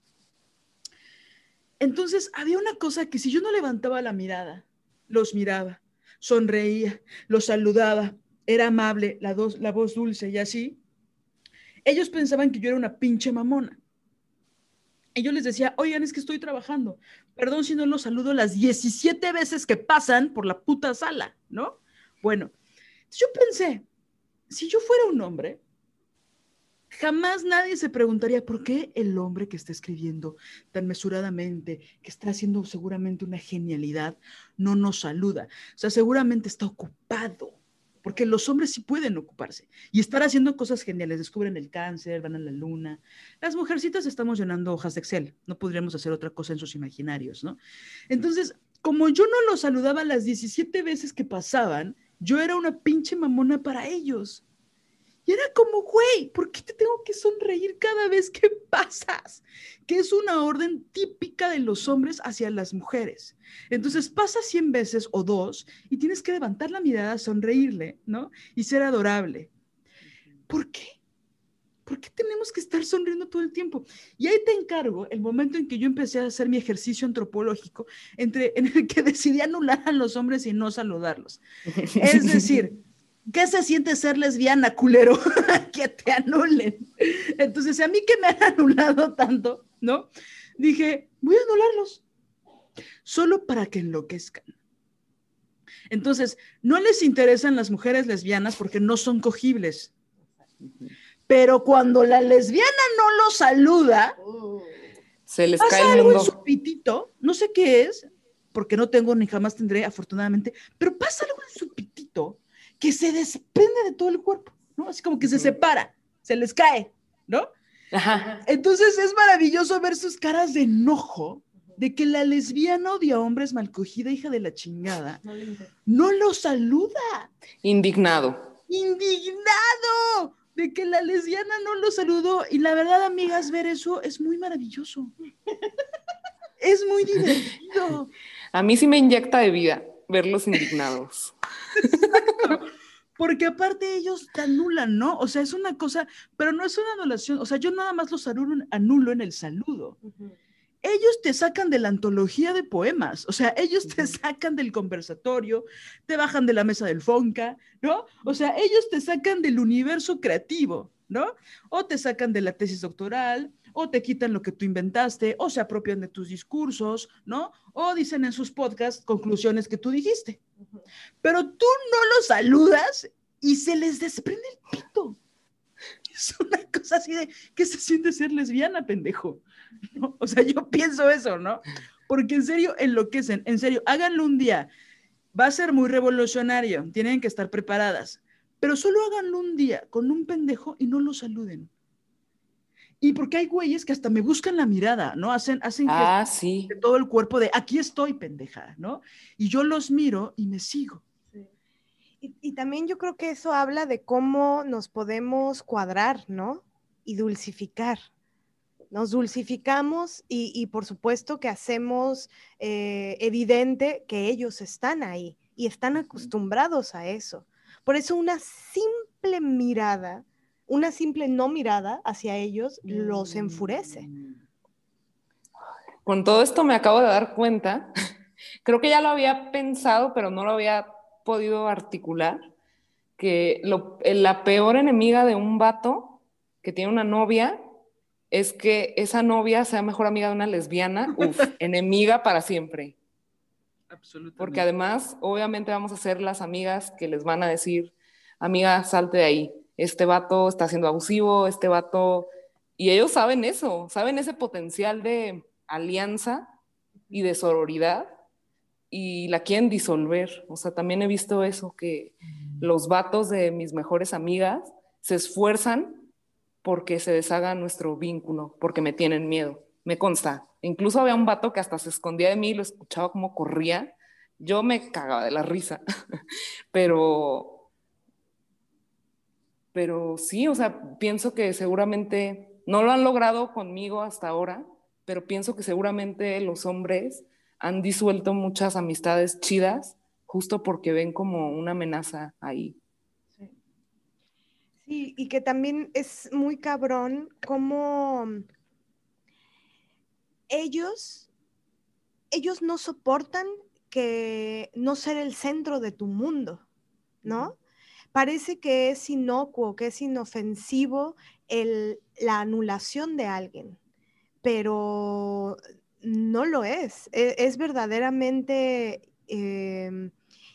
Entonces había una cosa que si yo no levantaba la mirada, los miraba, sonreía, los saludaba, era amable, la, la voz dulce y así, ellos pensaban que yo era una pinche mamona. Y yo les decía, oigan, es que estoy trabajando. Perdón si no los saludo las 17 veces que pasan por la puta sala, ¿no? Bueno, yo pensé, si yo fuera un hombre, Jamás nadie se preguntaría por qué el hombre que está escribiendo tan mesuradamente, que está haciendo seguramente una genialidad, no nos saluda. O sea, seguramente está ocupado, porque los hombres sí pueden ocuparse y estar haciendo cosas geniales. Descubren el cáncer, van a la luna. Las mujercitas estamos llenando hojas de Excel. No podríamos hacer otra cosa en sus imaginarios, ¿no? Entonces, como yo no los saludaba las 17 veces que pasaban, yo era una pinche mamona para ellos. Y era como, güey, ¿por qué te tengo que sonreír cada vez que pasas? Que es una orden típica de los hombres hacia las mujeres. Entonces pasa 100 veces o dos y tienes que levantar la mirada, sonreírle, ¿no? Y ser adorable. ¿Por qué? ¿Por qué tenemos que estar sonriendo todo el tiempo? Y ahí te encargo el momento en que yo empecé a hacer mi ejercicio antropológico, entre, en el que decidí anular a los hombres y no saludarlos. Es decir, ¿Qué se siente ser lesbiana, culero? que te anulen. Entonces, a mí que me han anulado tanto, ¿no? Dije, voy a anularlos, solo para que enloquezcan. Entonces, no les interesan las mujeres lesbianas porque no son cogibles. Pero cuando la lesbiana no los saluda, se les pasa cae el algo mundo. en su pitito, no sé qué es, porque no tengo ni jamás tendré, afortunadamente, pero pasa algo en su pitito que se desprende de todo el cuerpo, ¿no? Así como que se separa, se les cae, ¿no? Ajá. Entonces es maravilloso ver sus caras de enojo de que la lesbiana odia a hombres malcogida, hija de la chingada, no lo saluda, Indignado. indignado de que la lesbiana no lo saludó. Y la verdad, amigas, ver eso es muy maravilloso. Es muy divertido. A mí sí me inyecta de vida verlos indignados. Porque aparte ellos te anulan, ¿no? O sea, es una cosa, pero no es una anulación. O sea, yo nada más los anulo, anulo en el saludo. Ellos te sacan de la antología de poemas, o sea, ellos te sacan del conversatorio, te bajan de la mesa del Fonca, ¿no? O sea, ellos te sacan del universo creativo, ¿no? O te sacan de la tesis doctoral, o te quitan lo que tú inventaste, o se apropian de tus discursos, ¿no? O dicen en sus podcasts conclusiones que tú dijiste. Pero tú no los saludas y se les desprende el pito. Es una cosa así de, ¿qué se siente ser lesbiana, pendejo? ¿No? O sea, yo pienso eso, ¿no? Porque en serio enloquecen, en serio, háganlo un día. Va a ser muy revolucionario, tienen que estar preparadas, pero solo háganlo un día con un pendejo y no lo saluden. Y porque hay güeyes que hasta me buscan la mirada, ¿no? Hacen, hacen Ah, sí. de todo el cuerpo de aquí estoy, pendeja, ¿no? Y yo los miro y me sigo. Y, y también yo creo que eso habla de cómo nos podemos cuadrar, ¿no? Y dulcificar. Nos dulcificamos y, y por supuesto que hacemos eh, evidente que ellos están ahí y están acostumbrados a eso. Por eso una simple mirada, una simple no mirada hacia ellos los enfurece. Con todo esto me acabo de dar cuenta, creo que ya lo había pensado, pero no lo había podido articular, que lo- la peor enemiga de un vato que tiene una novia es que esa novia sea mejor amiga de una lesbiana, uf, enemiga para siempre. Absolutamente. Porque además, obviamente vamos a ser las amigas que les van a decir, amiga, salte de ahí, este vato está siendo abusivo, este vato... Y ellos saben eso, saben ese potencial de alianza y de sororidad y la quieren disolver. O sea, también he visto eso, que los vatos de mis mejores amigas se esfuerzan porque se deshaga nuestro vínculo, porque me tienen miedo. Me consta. Incluso había un vato que hasta se escondía de mí y lo escuchaba como corría. Yo me cagaba de la risa. pero, pero sí, o sea, pienso que seguramente no lo han logrado conmigo hasta ahora, pero pienso que seguramente los hombres han disuelto muchas amistades chidas justo porque ven como una amenaza ahí. Sí, y que también es muy cabrón como ellos, ellos no soportan que no ser el centro de tu mundo, ¿no? Parece que es inocuo, que es inofensivo el, la anulación de alguien, pero no lo es. E, es, verdaderamente em,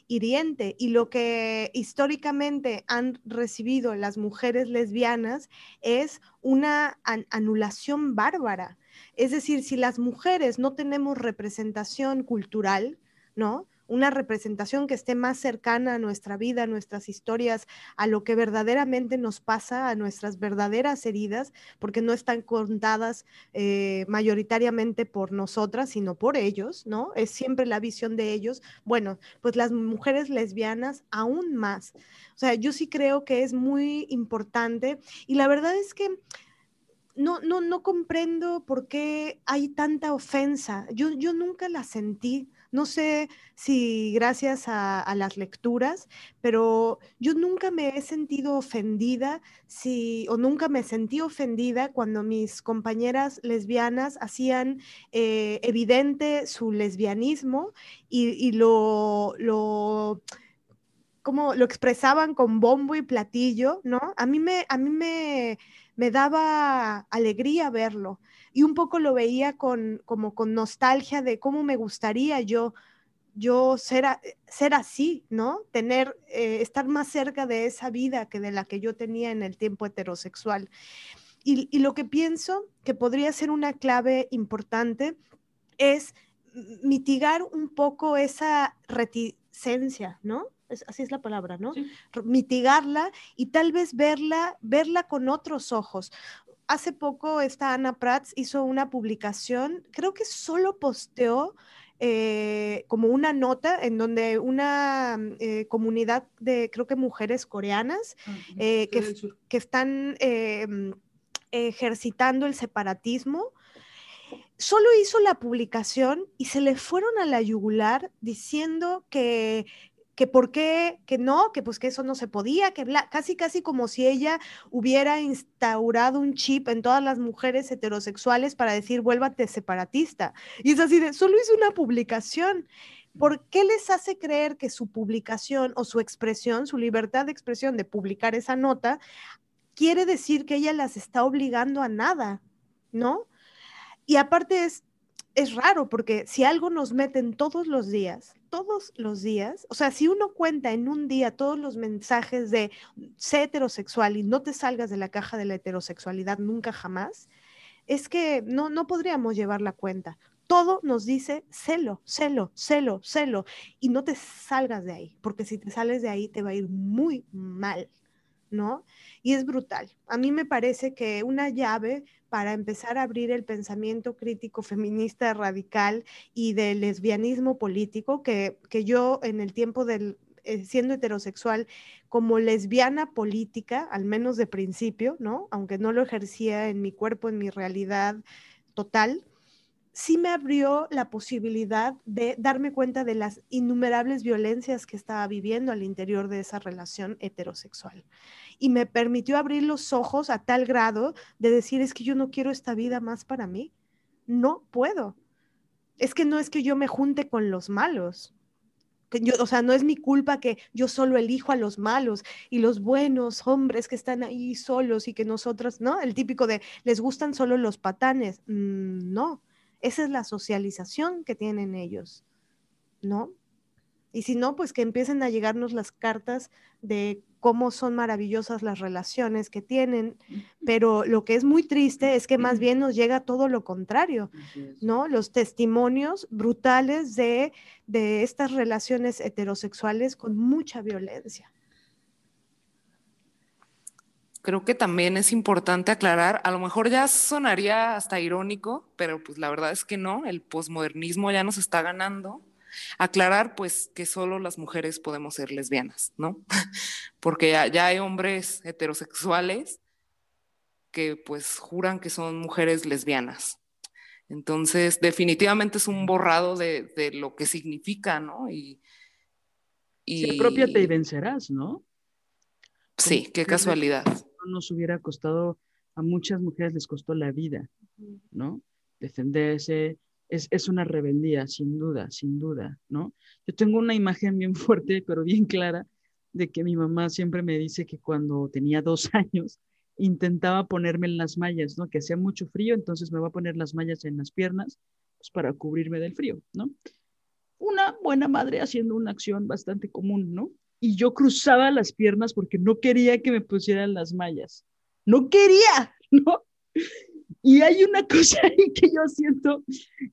hiriente y lo que históricamente han recibido las mujeres lesbianas es una anulación bárbara. Es decir, si las mujeres no tenemos representación cultural, ¿no? Una representación que esté más cercana a nuestra vida, a nuestras historias, a lo que verdaderamente nos pasa, a nuestras verdaderas heridas, porque no están contadas eh, mayoritariamente por nosotras, sino por ellos, ¿no? Es siempre la visión de ellos. Bueno, pues las mujeres lesbianas aún más. O sea, yo sí creo que es muy importante y la verdad es que no, no, no comprendo por qué hay tanta ofensa. Yo, yo nunca la sentí. No sé si gracias a, las lecturas, pero yo nunca me he sentido ofendida o nunca me sentí ofendida cuando mis compañeras lesbianas hacían eh, evidente su lesbianismo y, lo, lo como lo expresaban con bombo y platillo, ¿no? A mí me, a mí me, me daba alegría verlo y un poco lo veía con, como con nostalgia de cómo me gustaría yo, yo ser, ser así, ¿no? Tener, eh, estar más cerca de esa vida que de la que yo tenía en el tiempo heterosexual. Y, y lo que pienso que podría ser una clave importante es mitigar un poco esa reticencia, ¿no? así es la palabra, ¿no? Mitigarla y tal vez verla, verla con otros ojos hace poco esta Ana Prats hizo una publicación, creo que solo posteó eh, como una nota en donde una mm, eh, comunidad de, creo que mujeres coreanas, eh, que, que, están mm, ejercitando el separatismo, solo hizo la publicación y se le fueron a la yugular diciendo que que por qué, que no, que pues que eso no se podía, que casi casi como si ella hubiera instaurado un chip en todas las mujeres heterosexuales para decir vuélvate separatista. Y es así de, solo hizo una publicación. ¿Por qué les hace creer que su publicación o su expresión, su libertad de expresión de publicar esa nota, quiere decir que ella las está obligando a nada? ¿No? Y aparte es, es raro porque si algo nos meten todos los días, todos los días, o sea, si uno cuenta en un día todos los mensajes de sé heterosexual y no te salgas de la caja de la heterosexualidad nunca jamás, es que no, no podríamos llevar la cuenta. Todo nos dice celo, celo, celo, celo, y no te salgas de ahí, porque si te sales de ahí te va a ir muy mal, ¿no? Y es brutal. A mí me parece que una llave para empezar a abrir el pensamiento crítico feminista radical y del lesbianismo político, que, yo en el tiempo del eh, siendo heterosexual como lesbiana política, al menos de principio, ¿no? Aunque no lo ejercía en mi cuerpo, en mi realidad total, sí me abrió la posibilidad de darme cuenta de las innumerables violencias que estaba viviendo al interior de esa relación heterosexual y me permitió abrir los ojos a tal grado de decir, es que yo no quiero esta vida más para mí. No puedo. Es que no es que yo me junte con los malos. Que yo, o sea, no es mi culpa que yo solo elijo a los malos y los buenos hombres que están ahí solos y que nosotros, ¿no? El típico de les gustan solo los patanes. Mm, no, esa es la socialización que tienen ellos, ¿no? Y si no, pues que empiecen a llegarnos las cartas de cómo son maravillosas las relaciones que tienen, pero lo que es muy triste es que más bien nos llega todo lo contrario, ¿no? Los testimonios brutales de, de estas relaciones heterosexuales con mucha violencia. Creo que también es importante aclarar, a lo mejor ya sonaría hasta irónico, pero pues la verdad es que no, el posmodernismo ya nos está ganando Aclarar, pues, que solo las mujeres podemos ser lesbianas, ¿no? Porque ya, hay hombres heterosexuales que, pues, juran que son mujeres lesbianas. Entonces, definitivamente es un borrado de, lo que significa, ¿no? Y, Y... Sí, apropiate y vencerás, ¿no? Sí, qué casualidad. No nos hubiera costado, a muchas mujeres les costó la vida, ¿no? Defenderse, es, es una rebeldía, sin duda, sin duda, ¿no? Yo tengo una imagen bien fuerte, pero bien clara, de que mi mamá siempre me dice que cuando tenía dos años intentaba ponerme en las mallas, ¿no? Que hacía mucho frío, entonces me va a poner las mallas en las piernas pues, para cubrirme del frío, ¿no? Una buena madre haciendo una acción bastante común, ¿no? Y yo cruzaba las piernas porque no quería que me pusieran las mallas. No quería, ¿no? Y hay una cosa ahí que yo siento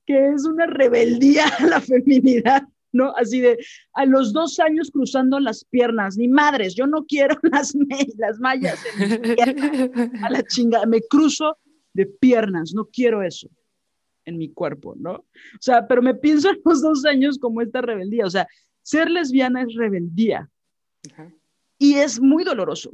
que es una rebeldía a la feminidad, ¿no? Así de a los dos años cruzando las piernas, ni madres, yo no quiero las, las mallas en mis piernas, a la chingada, me cruzo de piernas, no quiero eso en mi cuerpo, ¿no? O sea, pero me pienso en los dos años como esta rebeldía, o sea, ser lesbiana es rebeldía Y es muy doloroso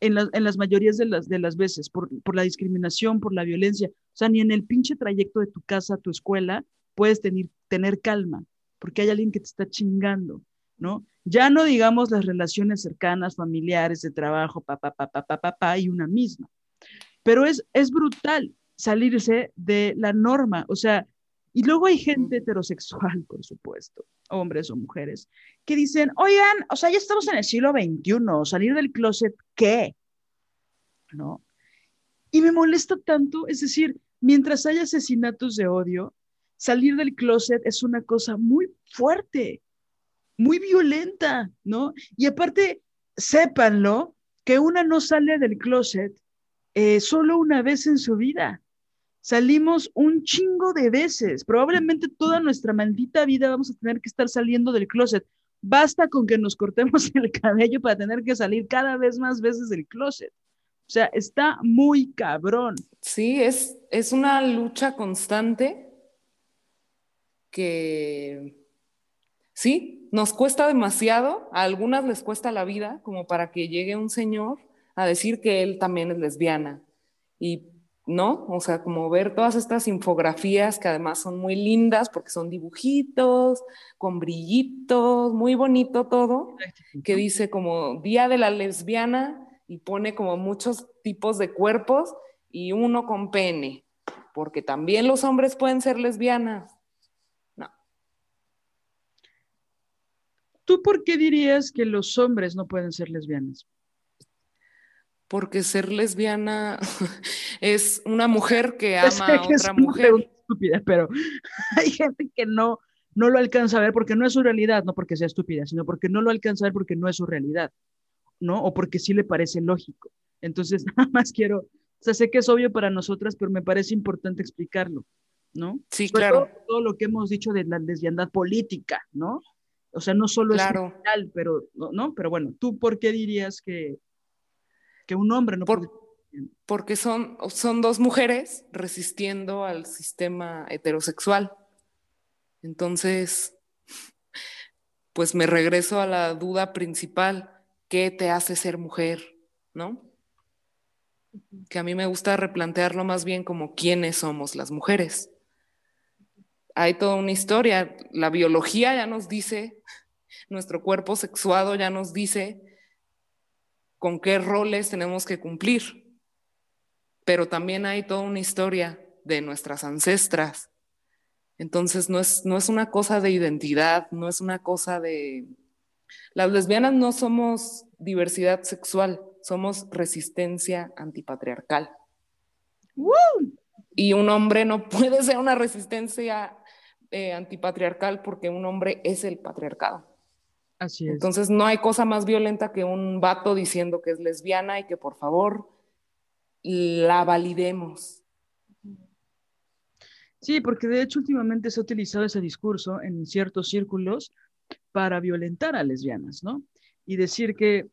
en, las- en las mayorías de las, de las veces, por, por la discriminación, por la violencia. O sea, ni en el pinche trayecto de tu casa a tu escuela puedes tener, tener calma, porque hay alguien que te está chingando, ¿no? Ya no digamos las relaciones cercanas, familiares, de trabajo, papá, papá, papá, papá, y una misma. Pero es, es brutal salirse de la norma, o sea, y luego hay gente heterosexual, por supuesto, hombres o mujeres, que dicen, oigan, o sea, ya estamos en el siglo XXI, salir del closet, ¿qué? ¿No? Y me molesta tanto, es decir, mientras haya asesinatos de odio, salir del closet es una cosa muy fuerte, muy violenta, ¿no? Y aparte, sépanlo, que una no sale del closet eh, solo una vez en su vida. Salimos un chingo de veces. Probablemente toda nuestra maldita vida vamos a tener que estar saliendo del closet. Basta con que nos cortemos el cabello para tener que salir cada vez más veces del closet. O sea, está muy cabrón. Sí, es, es una lucha constante que sí, nos cuesta demasiado, a algunas les cuesta la vida, como para que llegue un señor a decir que él también es lesbiana. Y no, o sea, como ver todas estas infografías que además son muy lindas porque son dibujitos, con brillitos, muy bonito todo, que dice como Día de la Lesbiana y pone como muchos tipos de cuerpos y uno con pene, porque también los hombres pueden ser lesbianas. No, ¿Tú por qué dirías que los hombres no pueden ser lesbianas? Porque ser lesbiana es una mujer que ama a otra una mujer. estúpida, pero hay gente que no, no lo alcanza a ver porque no es su realidad, no porque sea estúpida, sino porque no lo alcanza a ver porque no es su realidad, ¿no? O porque sí le parece lógico. Entonces, nada más quiero, o sea, sé que es obvio para nosotras, pero me parece importante explicarlo, ¿no? Sí, Sobre claro. todo, todo lo que hemos dicho de la lesbiandad política, ¿no? O sea, no solo Claro. es real, pero. ¿no? Pero bueno, ¿tú por qué dirías que, que un hombre no Por- puede porque son, son dos mujeres resistiendo al sistema heterosexual. Entonces, pues me regreso a la duda principal, ¿qué te hace ser mujer? ¿No? Que a mí me gusta replantearlo más bien como quiénes somos las mujeres. Hay toda una historia, la biología ya nos dice, nuestro cuerpo sexuado ya nos dice con qué roles tenemos que cumplir pero también hay toda una historia de nuestras ancestras. Entonces no es, no es una cosa de identidad, no es una cosa de... Las lesbianas no somos diversidad sexual, somos resistencia antipatriarcal. Y un hombre no puede ser una resistencia eh, antipatriarcal porque un hombre es el patriarcado. Así es. Entonces no hay cosa más violenta que un vato diciendo que es lesbiana y que por favor la validemos. Sí, porque de hecho últimamente se ha utilizado ese discurso en ciertos círculos para violentar a lesbianas, ¿no? Y decir que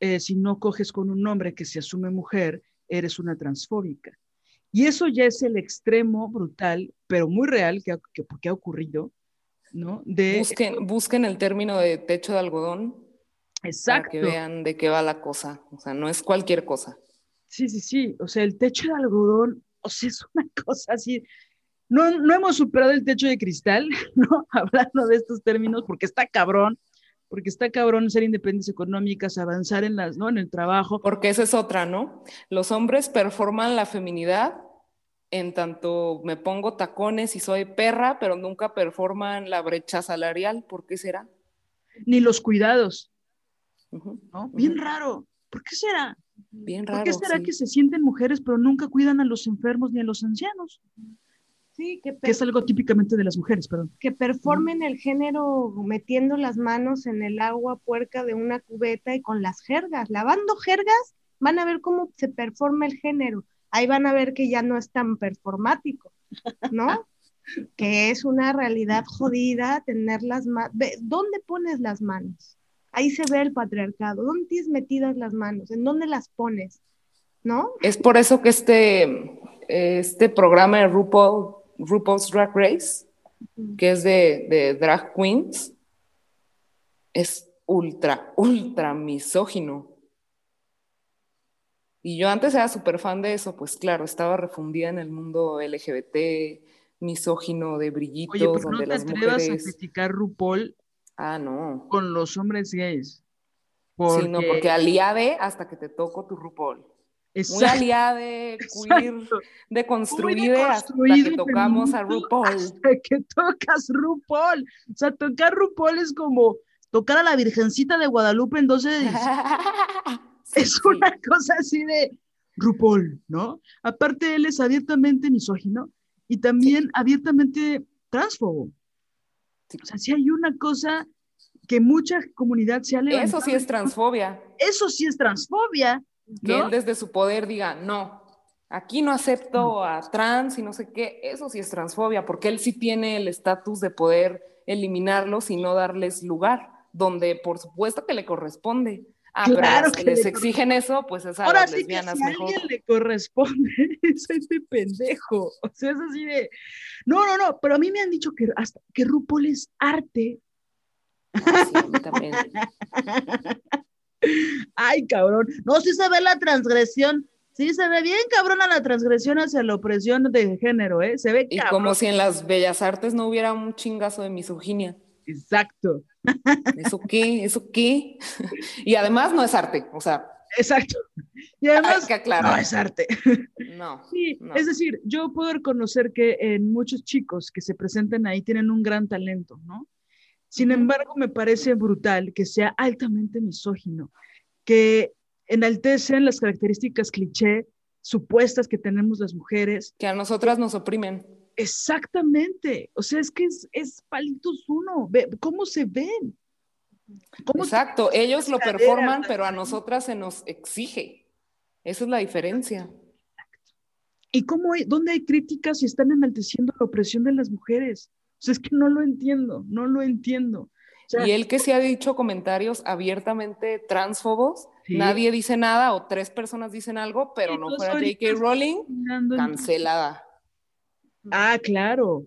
eh, si no coges con un hombre que se asume mujer, eres una transfóbica. Y eso ya es el extremo brutal, pero muy real, que que ha ocurrido, ¿no? De, busquen, busquen el término de techo de algodón Exacto. para que vean de qué va la cosa. O sea, no es cualquier cosa. Sí, sí, sí. O sea, el techo de algodón, o sea, es una cosa así. No, no hemos superado el techo de cristal, ¿no? Hablando de estos términos, porque está cabrón, porque está cabrón ser independientes económicas, avanzar en las, ¿no? En el trabajo. Porque esa es otra, ¿no? Los hombres performan la feminidad en tanto me pongo tacones y soy perra, pero nunca performan la brecha salarial. ¿Por qué será? Ni los cuidados. ¿no? Bien raro. ¿Por qué será? Bien raro. ¿Por qué será que se sienten mujeres, pero nunca cuidan a los enfermos ni a los ancianos? Sí, que, que es algo típicamente de las mujeres, perdón. Que performen el género metiendo las manos en el agua puerca de una cubeta y con las jergas. Lavando jergas, van a ver cómo se performa el género. Ahí van a ver que ya no es tan performático, ¿no? que es una realidad jodida tener las manos. ¿Dónde pones las manos? Ahí se ve el patriarcado. ¿Dónde tienes metidas las manos? ¿En dónde las pones? ¿No? Es por eso que este, este programa de RuPaul, RuPaul's Drag Race, que es de, de drag queens, es ultra, ultra misógino. Y yo antes era súper fan de eso, pues claro, estaba refundida en el mundo LGBT, misógino, de brillitos, Oye, pero donde no te las atrevas mujeres... a criticar RuPaul Ah, no. con los hombres gays. Sí, no, porque aliade hasta que te toco tu RuPaul. Muy Exacto. aliade, queer, Exacto. deconstruide hasta que tocamos a RuPaul. Hasta que tocas RuPaul. O sea, tocar RuPaul es como tocar a la Virgencita de Guadalupe en 12 de. Sí, es sí. una cosa así de RuPaul, ¿no? Aparte, él es abiertamente misógino y también abiertamente transfobo. O sea, sí hay una cosa que mucha comunidad se ha levantado. Eso sí es transfobia. Eso sí es transfobia, Que él desde su poder diga, no, aquí no acepto a trans y no sé qué. Eso sí es transfobia, porque él sí tiene el estatus de poder eliminarlos y no darles lugar, donde por supuesto que le corresponde. Ah, Claro las que, que les le exigen eso, pues es a Ahora las sí que si lesbianas a mejor. alguien le corresponde, es este pendejo. O sea, es así de. No, no, no, pero a mí me han dicho que hasta que RuPaul es arte. Ah, sí, a mí también. Ay, cabrón. No, sí se ve la transgresión. Sí se ve bien cabrona la transgresión hacia la opresión de género, ¿eh? Se ve Y cabrón. como si en las bellas artes no hubiera un chingazo de misoginia. Exacto, ¿Eso qué? ¿Eso qué? Y además no es arte, o sea, exacto. Y además, que no es arte. No. Sí, No. es decir, yo puedo reconocer que en muchos chicos que se presentan ahí tienen un gran talento, ¿no? Sin embargo, me parece brutal que sea altamente misógino, que enaltecen las características cliché supuestas que tenemos las mujeres. Que a nosotras nos oprimen. Exactamente. O sea, es que es, es palitos uno. ¿Cómo se ven? ¿Cómo se- Exacto, ellos lo performan, pero a nosotras se nos exige. Esa es la diferencia. ¿Y cómo hay, dónde hay críticas y están enalteciendo la opresión de las mujeres? O sea, es que no lo entiendo, no lo entiendo. O sea, Y él que se ha dicho comentarios abiertamente transfobos, Sí. nadie dice nada o tres personas dicen algo, pero no fuera J.K. Rowling, cancelada. Ah, claro,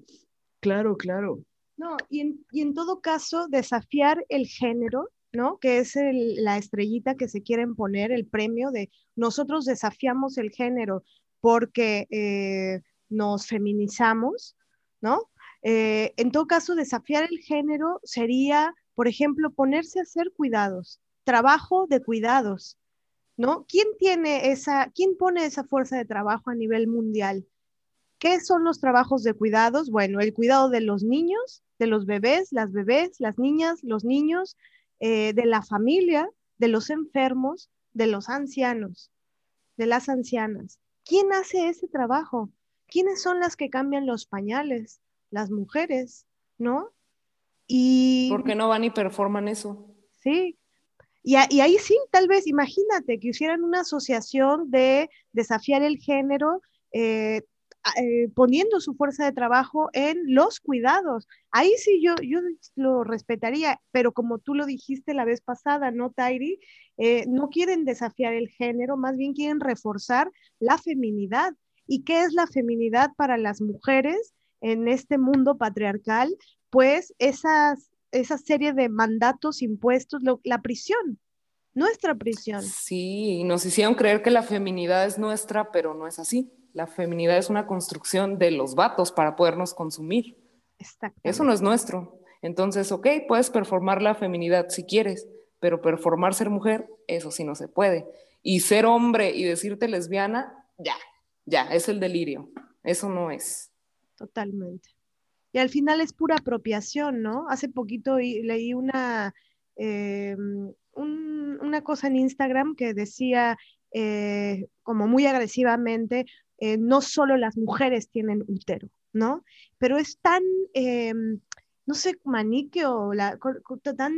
claro, claro. No, y en, y en todo caso, desafiar el género, ¿no? Que es el- la estrellita que se quieren poner, el premio de nosotros desafiamos el género porque eh, nos feminizamos, ¿no? Eh, en todo caso, desafiar el género sería, por ejemplo, ponerse a hacer cuidados, trabajo de cuidados, ¿no? ¿Quién tiene esa, quién pone esa fuerza de trabajo a nivel mundial? ¿Qué son los trabajos de cuidados? Bueno, el cuidado de los niños, de los bebés, las bebés, las niñas, los niños, eh, de la familia, de los enfermos, de los ancianos, de las ancianas. ¿Quién hace ese trabajo? ¿Quiénes son las que cambian los pañales? Las mujeres, ¿no? Y ¿Por qué no van y performan eso? Sí. Y, a- y ahí sí, tal vez, imagínate que hicieran una asociación de desafiar el género, eh, eh, poniendo su fuerza de trabajo en los cuidados. Ahí sí yo, yo lo respetaría, pero como tú lo dijiste la vez pasada, ¿no, Tairi? Eh, no quieren desafiar el género, más bien quieren reforzar la feminidad. ¿Y qué es la feminidad para las mujeres en este mundo patriarcal? Pues esas esa serie de mandatos impuestos, la prisión, nuestra prisión. Sí, nos hicieron creer que la feminidad es nuestra, pero no es así. La feminidad es una construcción de los vatos para podernos consumir. Eso no es nuestro. Entonces, ok, puedes performar la feminidad si quieres, pero performar ser mujer, eso sí no se puede. Y ser hombre y decirte lesbiana, ya, ya, es el delirio. Eso no es. Totalmente. Y al final es pura apropiación, ¿no? Hace poquito leí una, eh, una cosa en Instagram que decía eh, como muy agresivamente, eh, no solo las mujeres tienen útero, ¿no? Pero es tan, no sé, maniqueo, la, tan,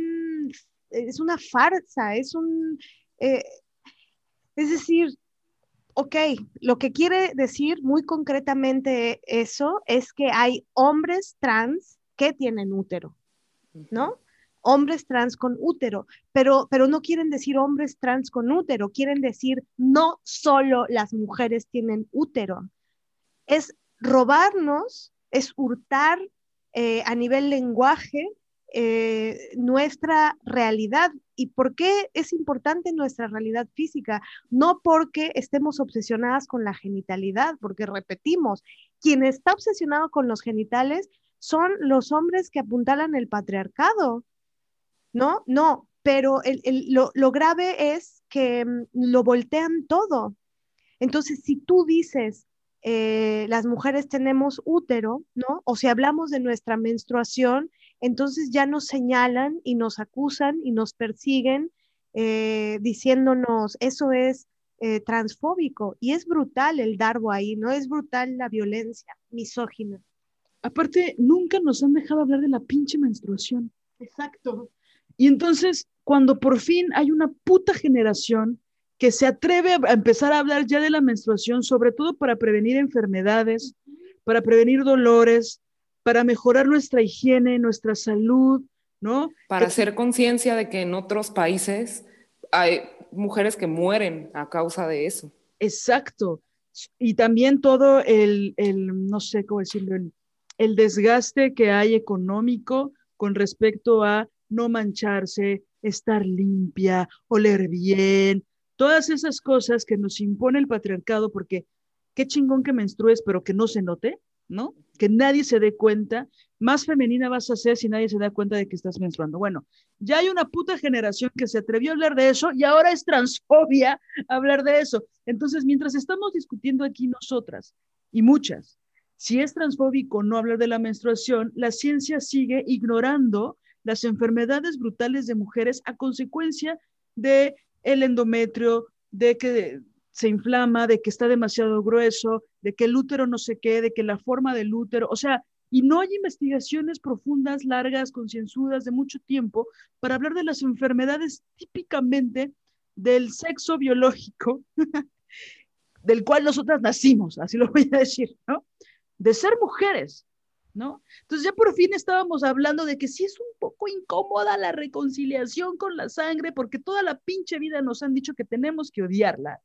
es una farsa, es un, es decir, ok, lo que quiere decir muy concretamente eso es que hay hombres trans que tienen útero, ¿no? Hombres trans con útero, pero, pero no quieren decir hombres trans con útero, quieren decir no solo las mujeres tienen útero. Es robarnos, es hurtar eh, a nivel lenguaje eh, nuestra realidad. ¿Y por qué es importante nuestra realidad física? No porque estemos obsesionadas con la genitalidad, porque repetimos, quien está obsesionado con los genitales son los hombres que apuntalan el patriarcado, ¿no? No, pero lo, grave es que mm, lo voltean todo. Entonces, si tú dices, eh, las mujeres tenemos útero, ¿no? O si hablamos de nuestra menstruación, entonces ya nos señalan y nos acusan y nos persiguen eh, diciéndonos, eso es eh, transfóbico. Y es brutal el darbo ahí, ¿no? Es brutal la violencia misógina. Aparte, nunca nos han dejado hablar de la pinche menstruación. Exacto. Y entonces, cuando por fin hay una puta generación que se atreve a empezar a hablar ya de la menstruación, sobre todo para prevenir enfermedades, para prevenir dolores, para mejorar nuestra higiene, nuestra salud, ¿no? Para hacer conciencia de que en otros países hay mujeres que mueren a causa de eso. Exacto. Y también todo el, el no sé cómo decirlo, el, el desgaste que hay económico con respecto a no mancharse, estar limpia, oler bien, todas esas cosas que nos impone el patriarcado, porque qué chingón que menstrues, pero que no se note, ¿no? Que nadie se dé cuenta. Más femenina vas a ser si nadie se da cuenta de que estás menstruando. Bueno, ya hay una puta generación que se atrevió a hablar de eso y ahora es transfobia hablar de eso. Entonces, mientras estamos discutiendo aquí nosotras y muchas, si es transfóbico no hablar de la menstruación, la ciencia sigue ignorando las enfermedades brutales de mujeres a consecuencia de el endometrio, de que se inflama, de que está demasiado grueso, de que el útero no sé qué, de que la forma del útero, o sea, y no hay investigaciones profundas, largas, concienzudas de mucho tiempo para hablar de las enfermedades típicamente del sexo biológico, del cual nosotras nacimos, así lo voy a decir, ¿no? De ser mujeres, ¿no? Entonces ya por fin estábamos hablando de que sí es un poco incómoda la reconciliación con la sangre, porque toda la pinche vida nos han dicho que tenemos que odiarla,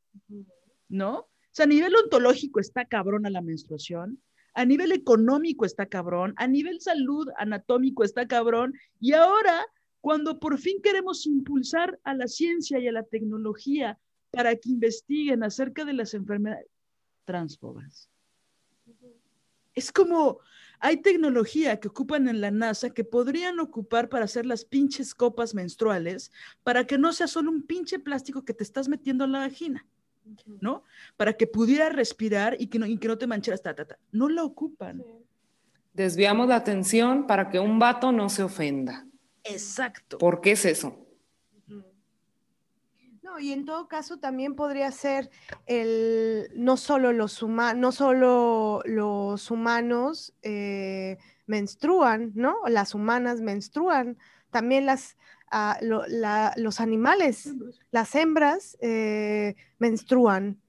¿no? O sea, a nivel ontológico está cabrona la menstruación, a nivel económico está cabrón, a nivel salud anatómico está cabrón, y ahora, cuando por fin queremos impulsar a la ciencia y a la tecnología para que investiguen acerca de las enfermedades transfobas. Es como, hay tecnología que ocupan en la NASA que podrían ocupar para hacer las pinches copas menstruales para que no sea solo un pinche plástico que te estás metiendo en la vagina, ¿no? Para que pudiera respirar y que no, y que no te mancharas, ta, ta, ta. No la ocupan. Desviamos la atención para que un vato no se ofenda. Exacto. ¿Por qué es eso? Y en todo caso también podría ser el, no solo los, no solo los humanos eh, menstruan, ¿no? Las humanas menstruan, también las, ah, los animales, las hembras eh, menstruan.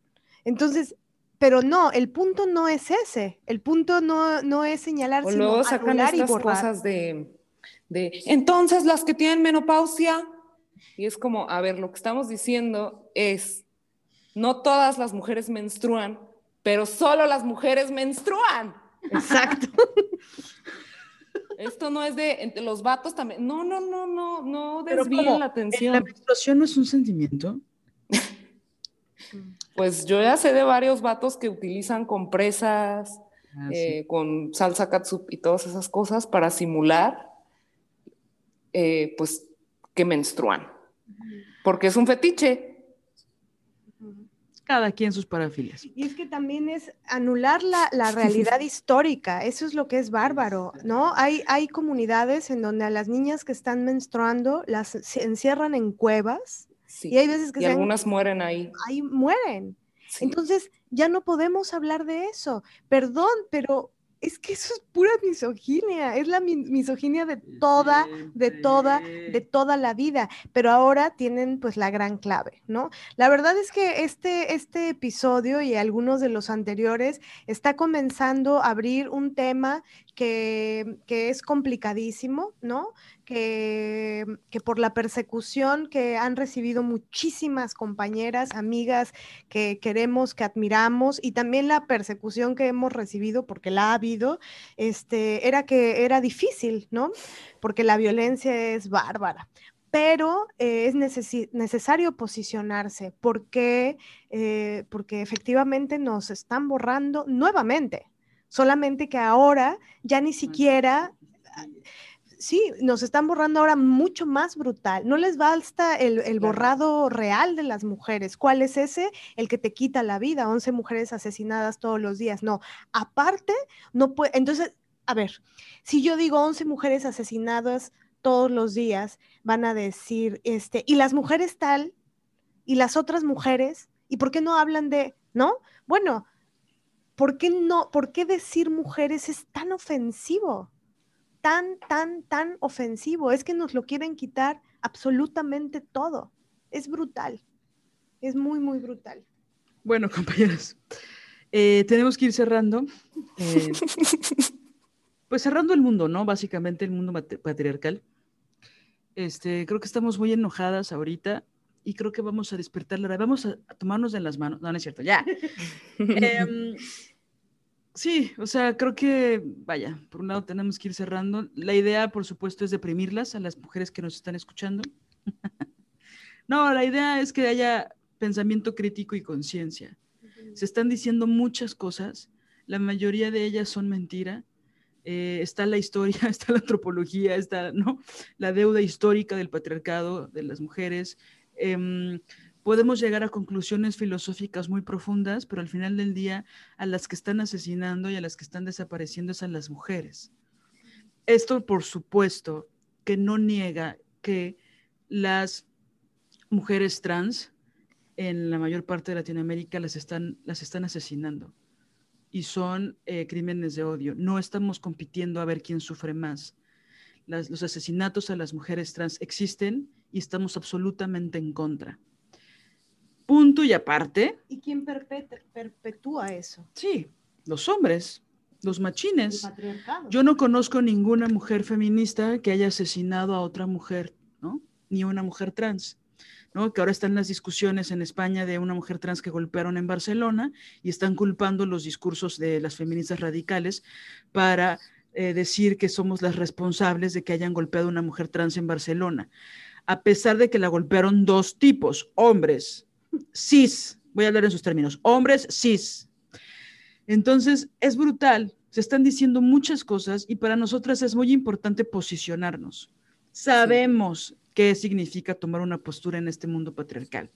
Entonces, pero no, el punto no es ese, el punto no, no es señalar, o luego sacan estas cosas de, de, entonces las que tienen menopausia y es como, a ver, lo que estamos diciendo es, no todas las mujeres menstruan, pero solo las mujeres menstruan. Exacto. Esto no es de los vatos también. No, no, no, no, no desvíen la atención. ¿La menstruación no es un sentimiento? pues yo ya sé de varios vatos que utilizan compresas, ah, eh, con salsa katsup y todas esas cosas para simular eh, pues, que menstruan. Porque es un fetiche. Cada quien sus parafilias. Y es que también es anular la, la realidad histórica, eso es lo que es bárbaro, ¿no? Hay, hay comunidades en donde a las niñas que están menstruando las se encierran en cuevas Sí. y hay veces que Y se han- algunas mueren ahí. ahí mueren. Sí. Entonces, ya no podemos hablar de eso. Perdón, pero es que eso es pura misoginia, es la mi- misoginia de toda, de toda, de toda la vida. Pero ahora tienen pues la gran clave, ¿no? La verdad es que este, este episodio y algunos de los anteriores está comenzando a abrir un tema que, es complicadísimo, ¿no? Que, que por la persecución que han recibido muchísimas compañeras, amigas que queremos, que admiramos, y también la persecución que hemos recibido, porque la ha habido, este, era que era difícil, ¿no? Porque la violencia es bárbara. Pero eh, es necesi- necesario posicionarse porque, eh, porque efectivamente nos están borrando nuevamente. Solamente que ahora ya ni siquiera Sí, nos están borrando ahora mucho más brutal. No les basta el, el borrado real de las mujeres. ¿Cuál es ese? El que te quita la vida. 11 mujeres asesinadas todos los días. No, aparte, no puede. Entonces, a ver, si yo digo 11 mujeres asesinadas todos los días, van a decir, este, y las mujeres tal, y las otras mujeres, ¿y por qué no hablan de, no? Bueno, ¿por qué no, por qué decir mujeres es tan ofensivo? tan, tan, tan ofensivo. Es que nos lo quieren quitar absolutamente todo. Es brutal. Es muy, muy brutal. Bueno, compañeros, eh, tenemos que ir cerrando. eh, pues cerrando el mundo, ¿no? Básicamente el mundo patriarcal. Este, creo que estamos muy enojadas ahorita y creo que vamos a despertar la Vamos a, a tomarnos de las manos. No, no es cierto, ya. Em, sí, o sea, creo que, vaya, por un lado tenemos que ir cerrando. La idea, por supuesto, es deprimirlas a las mujeres que nos están escuchando. no, la idea es que haya pensamiento crítico y conciencia. Se están diciendo muchas cosas, la mayoría de ellas son mentira. Eh, está la historia, está la antropología, está ¿no? la deuda histórica del patriarcado de las mujeres. Em, podemos llegar a conclusiones filosóficas muy profundas, pero al final del día a las que están asesinando y a las que están desapareciendo es a las mujeres. Esto, por supuesto, que no niega que las mujeres trans en la mayor parte de Latinoamérica las están, las están asesinando y son eh, crímenes de odio. No estamos compitiendo a ver quién sufre más. Las- los asesinatos a las mujeres trans existen y estamos absolutamente en contra. Punto y aparte, ¿Y quién perpet- perpetúa eso? sí, los hombres, los machines. patriarcado. Yo no conozco ninguna mujer feminista que haya asesinado a otra mujer, ¿no? Ni una mujer trans, ¿no? Que ahora están las discusiones en España de una mujer trans que golpearon en Barcelona y están culpando los discursos de las feministas radicales para eh, decir que somos las responsables de que hayan golpeado a una mujer trans en Barcelona, a pesar de que la golpearon dos tipos, hombres, cis, voy a hablar en sus términos, hombres cis. Entonces, es brutal, se están diciendo muchas cosas y para nosotras es muy importante posicionarnos. Sabemos qué significa tomar una postura en este mundo patriarcal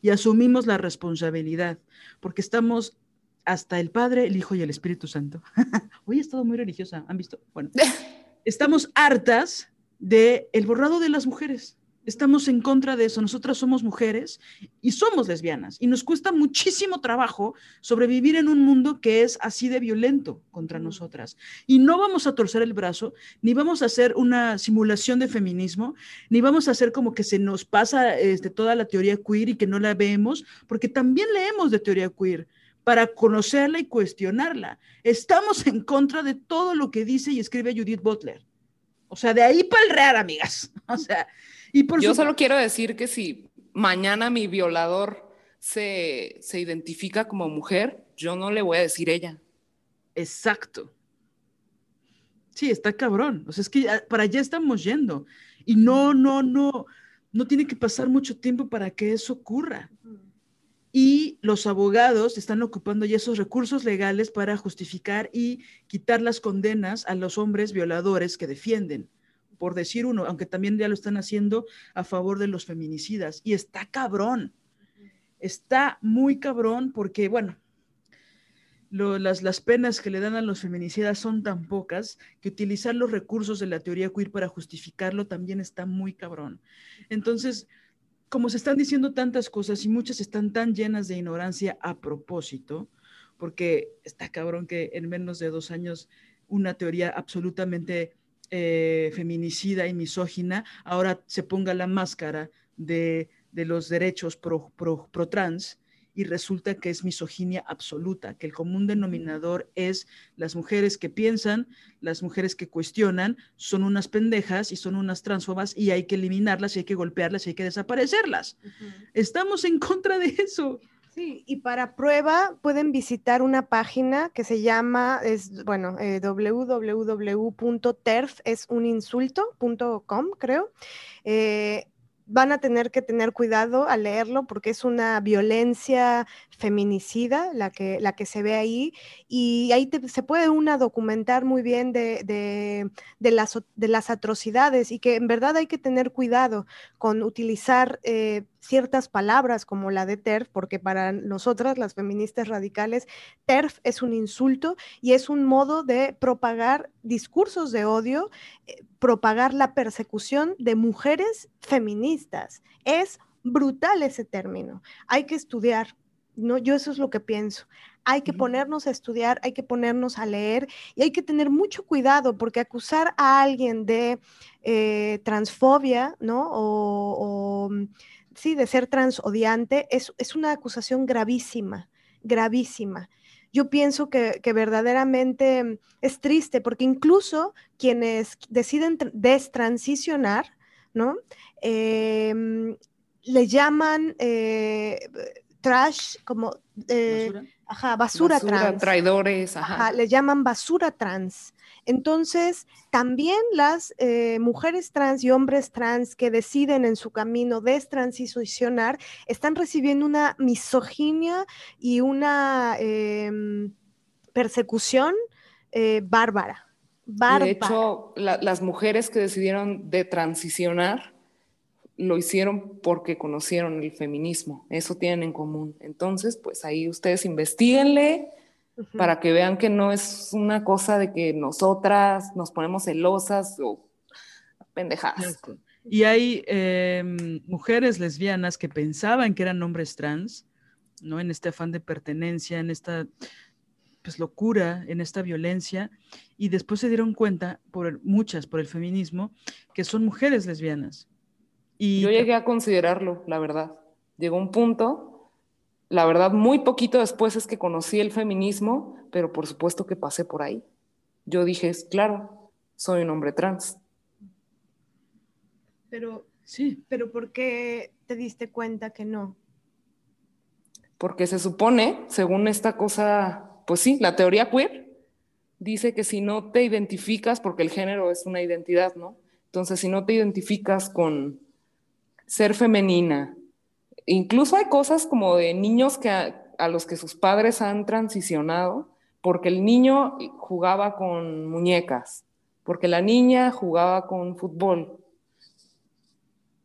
y asumimos la responsabilidad porque estamos hasta el Padre, el Hijo y el Espíritu Santo. Hoy he estado muy religiosa, ¿han visto? Bueno, estamos hartas de el borrado de las mujeres. Estamos en contra de eso. Nosotras somos mujeres y somos lesbianas y nos cuesta muchísimo trabajo sobrevivir en un mundo que es así de violento contra nosotras. Y no vamos a torcer el brazo, ni vamos a hacer una simulación de feminismo, ni vamos a hacer como que se nos pasa este, toda la teoría queer y que no la vemos, porque también leemos de teoría queer para conocerla y cuestionarla. Estamos en contra de todo lo que dice y escribe Judith Butler. O sea, de ahí para el real, amigas. O sea, y por Yo solo quiero decir que si mañana mi violador se, se identifica como mujer, yo no le voy a decir ella. Exacto. Sí, está cabrón. O sea, es que para allá estamos yendo. Y no, no, no, no tiene que pasar mucho tiempo para que eso ocurra. Y los abogados están ocupando ya esos recursos legales para justificar y quitar las condenas a los hombres violadores que defienden. Por decir uno, aunque también ya lo están haciendo a favor de los feminicidas. Y está cabrón, está muy cabrón porque, bueno, las, las penas que le dan a los feminicidas son tan pocas que utilizar los recursos de la teoría queer para justificarlo también está muy cabrón. Entonces, como se están diciendo tantas cosas y muchas están tan llenas de ignorancia a propósito, porque está cabrón que en menos de dos años una teoría absolutamente eh, feminicida y misógina ahora se ponga la máscara de, los derechos pro, pro, pro trans y resulta que es misoginia absoluta, que el común denominador es las mujeres que piensan, las mujeres que cuestionan, son unas pendejas y son unas transfobas y hay que eliminarlas y hay que golpearlas y hay que desaparecerlas. Estamos en contra de eso. Sí, y para prueba pueden visitar una página que se llama, es, bueno, eh, creo. Eh, van a tener que tener cuidado al leerlo porque es una violencia feminicida la que, la que se ve ahí y ahí se puede una documentar muy bien de, de, las, de las atrocidades y que en verdad hay que tener cuidado con utilizar eh, ciertas palabras como la de TERF, porque para nosotras, las feministas radicales, TERF es un insulto y es un modo de propagar discursos de odio, eh, propagar la persecución de mujeres feministas. Es brutal ese término. Hay que estudiar. No, yo eso es lo que pienso. Hay que ponernos a estudiar, hay que ponernos a leer y hay que tener mucho cuidado porque acusar a alguien de eh, transfobia, ¿no? o sí, de ser transodiante, es, es una acusación gravísima, gravísima. Yo pienso que, verdaderamente es triste porque incluso quienes deciden destransicionar, ¿no? Em, le llaman eh, trash como eh, basura, ajá, basura, trans. Traidores, ajá. Le llaman basura trans. Entonces, también las eh, mujeres trans y hombres trans que deciden en su camino destransicionar están recibiendo una misoginia y una em, persecución eh, bárbara. De hecho, las mujeres que decidieron de transicionar lo hicieron porque conocieron el feminismo. Eso tienen en común. Entonces, pues ahí ustedes investiguenle para que vean que no es una cosa de que nosotras nos ponemos celosas o pendejadas. Y hay em, mujeres lesbianas que pensaban que eran hombres trans, ¿no? En este afán de pertenencia, en esta pues locura, en esta violencia, y después se dieron cuenta, por muchas, por el feminismo, que son mujeres lesbianas. Y Yo llegué a considerarlo, la verdad. Llegó un punto la verdad, muy poquito después es que conocí el feminismo, pero por supuesto que pasé por ahí. Yo dije, claro, soy un hombre trans. Pero, sí. Pero ¿por qué te diste cuenta que no? Porque se supone, según esta cosa, pues sí, la teoría queer dice que si no te identificas, porque el género es una identidad, ¿no? Entonces, si no te identificas con ser femenina, incluso hay cosas como de niños que a, los que sus padres han transicionado, porque el niño jugaba con muñecas, porque la niña jugaba con fútbol.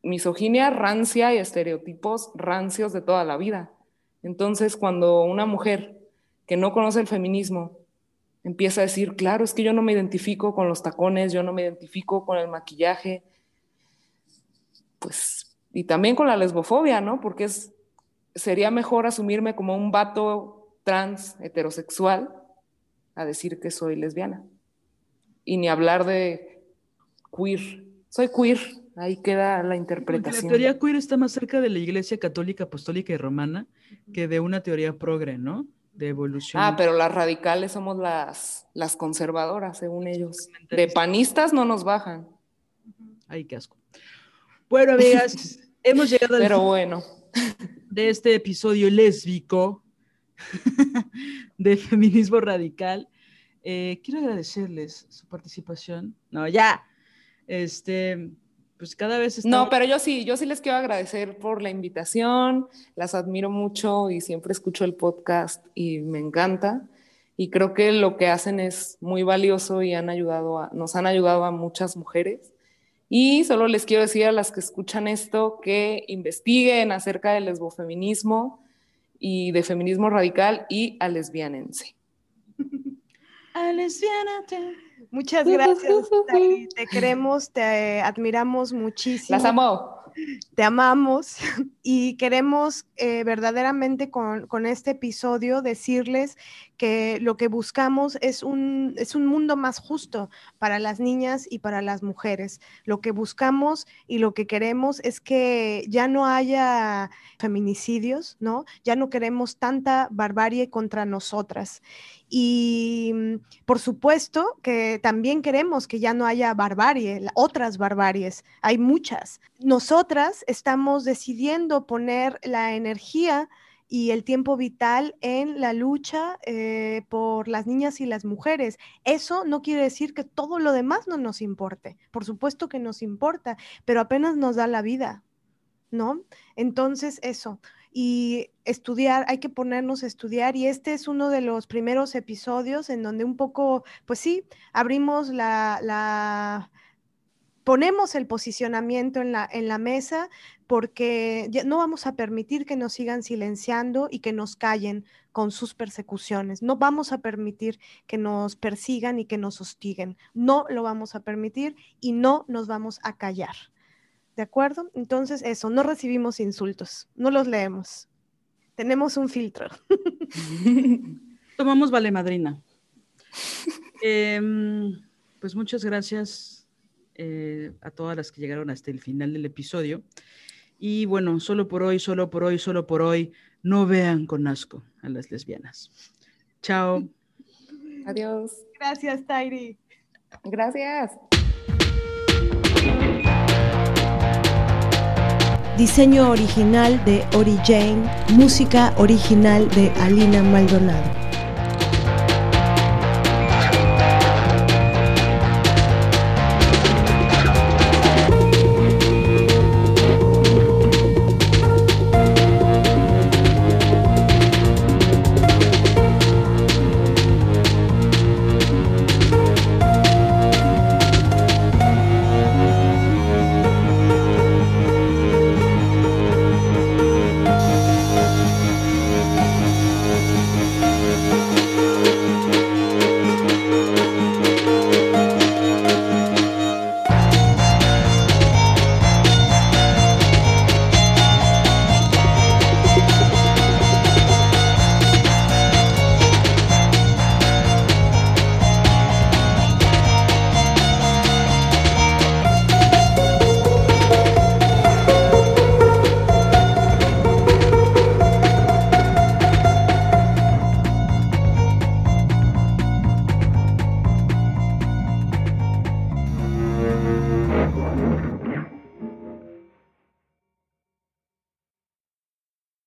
Misoginia rancia y estereotipos rancios de toda la vida. Entonces, cuando una mujer que no conoce el feminismo empieza a decir, claro, es que yo no me identifico con los tacones, yo no me identifico con el maquillaje, pues y también con la lesbofobia, ¿no? Porque es, sería mejor asumirme como un vato trans heterosexual a decir que soy lesbiana. Y ni hablar de queer. Soy queer. Ahí queda la interpretación. la teoría queer está más cerca de la Iglesia Católica, Apostólica y Romana que de una teoría progre, ¿no? De evolución. Ah, pero las radicales somos las, las conservadoras, según ellos. De panistas no nos bajan. Ay, qué asco. Bueno, amigas, hemos llegado al Pero bueno. de este episodio lésbico de feminismo radical. Eh, quiero agradecerles su participación. No, ya. Este, pues cada vez No, pero yo sí, yo sí les quiero agradecer por la invitación. Las admiro mucho y siempre escucho el podcast y me encanta. Y creo que lo que hacen es muy valioso y han ayudado a, nos han ayudado a muchas mujeres Y solo les quiero decir a las que escuchan esto que investiguen acerca del lesbofeminismo y de feminismo radical y a lesbianense. A lesbianate. Muchas gracias. Te queremos, te admiramos muchísimo. Las amo te amamos y queremos eh, verdaderamente con, con, este episodio decirles que lo que buscamos es un, es un mundo más justo para las niñas y para las mujeres. Lo que buscamos y lo que queremos es que ya no haya feminicidios, ¿no? Ya no queremos tanta barbarie contra nosotras. Y mm, por supuesto que también queremos que ya no haya barbarie, otras barbaries, hay muchas. Nosotras estamos decidiendo poner la energía y el tiempo vital en la lucha eh, por las niñas y las mujeres. Eso no quiere decir que todo lo demás no nos importe. Por supuesto que nos importa, pero apenas nos da la vida, ¿no? Entonces, eso y estudiar, hay que ponernos a estudiar y este es uno de los primeros episodios en donde un poco, pues sí, abrimos la, la ponemos el posicionamiento en la, en la mesa porque no vamos a permitir que nos sigan silenciando y que nos callen con sus persecuciones. No vamos a permitir que nos persigan y que nos hostiguen. No lo vamos a permitir y no nos vamos a callar. ¿De acuerdo? Entonces, eso, no recibimos insultos, no los leemos. Tenemos un filtro. Tomamos vale madrina. Em, pues muchas gracias eh, a todas las que llegaron hasta el final del episodio. Y bueno, solo por hoy, solo por hoy, solo por hoy, no vean con asco a las lesbianas. Chao. Adiós. Gracias, Tairi. Gracias. Diseño original de Ori Jane, música original de Alina Maldonado.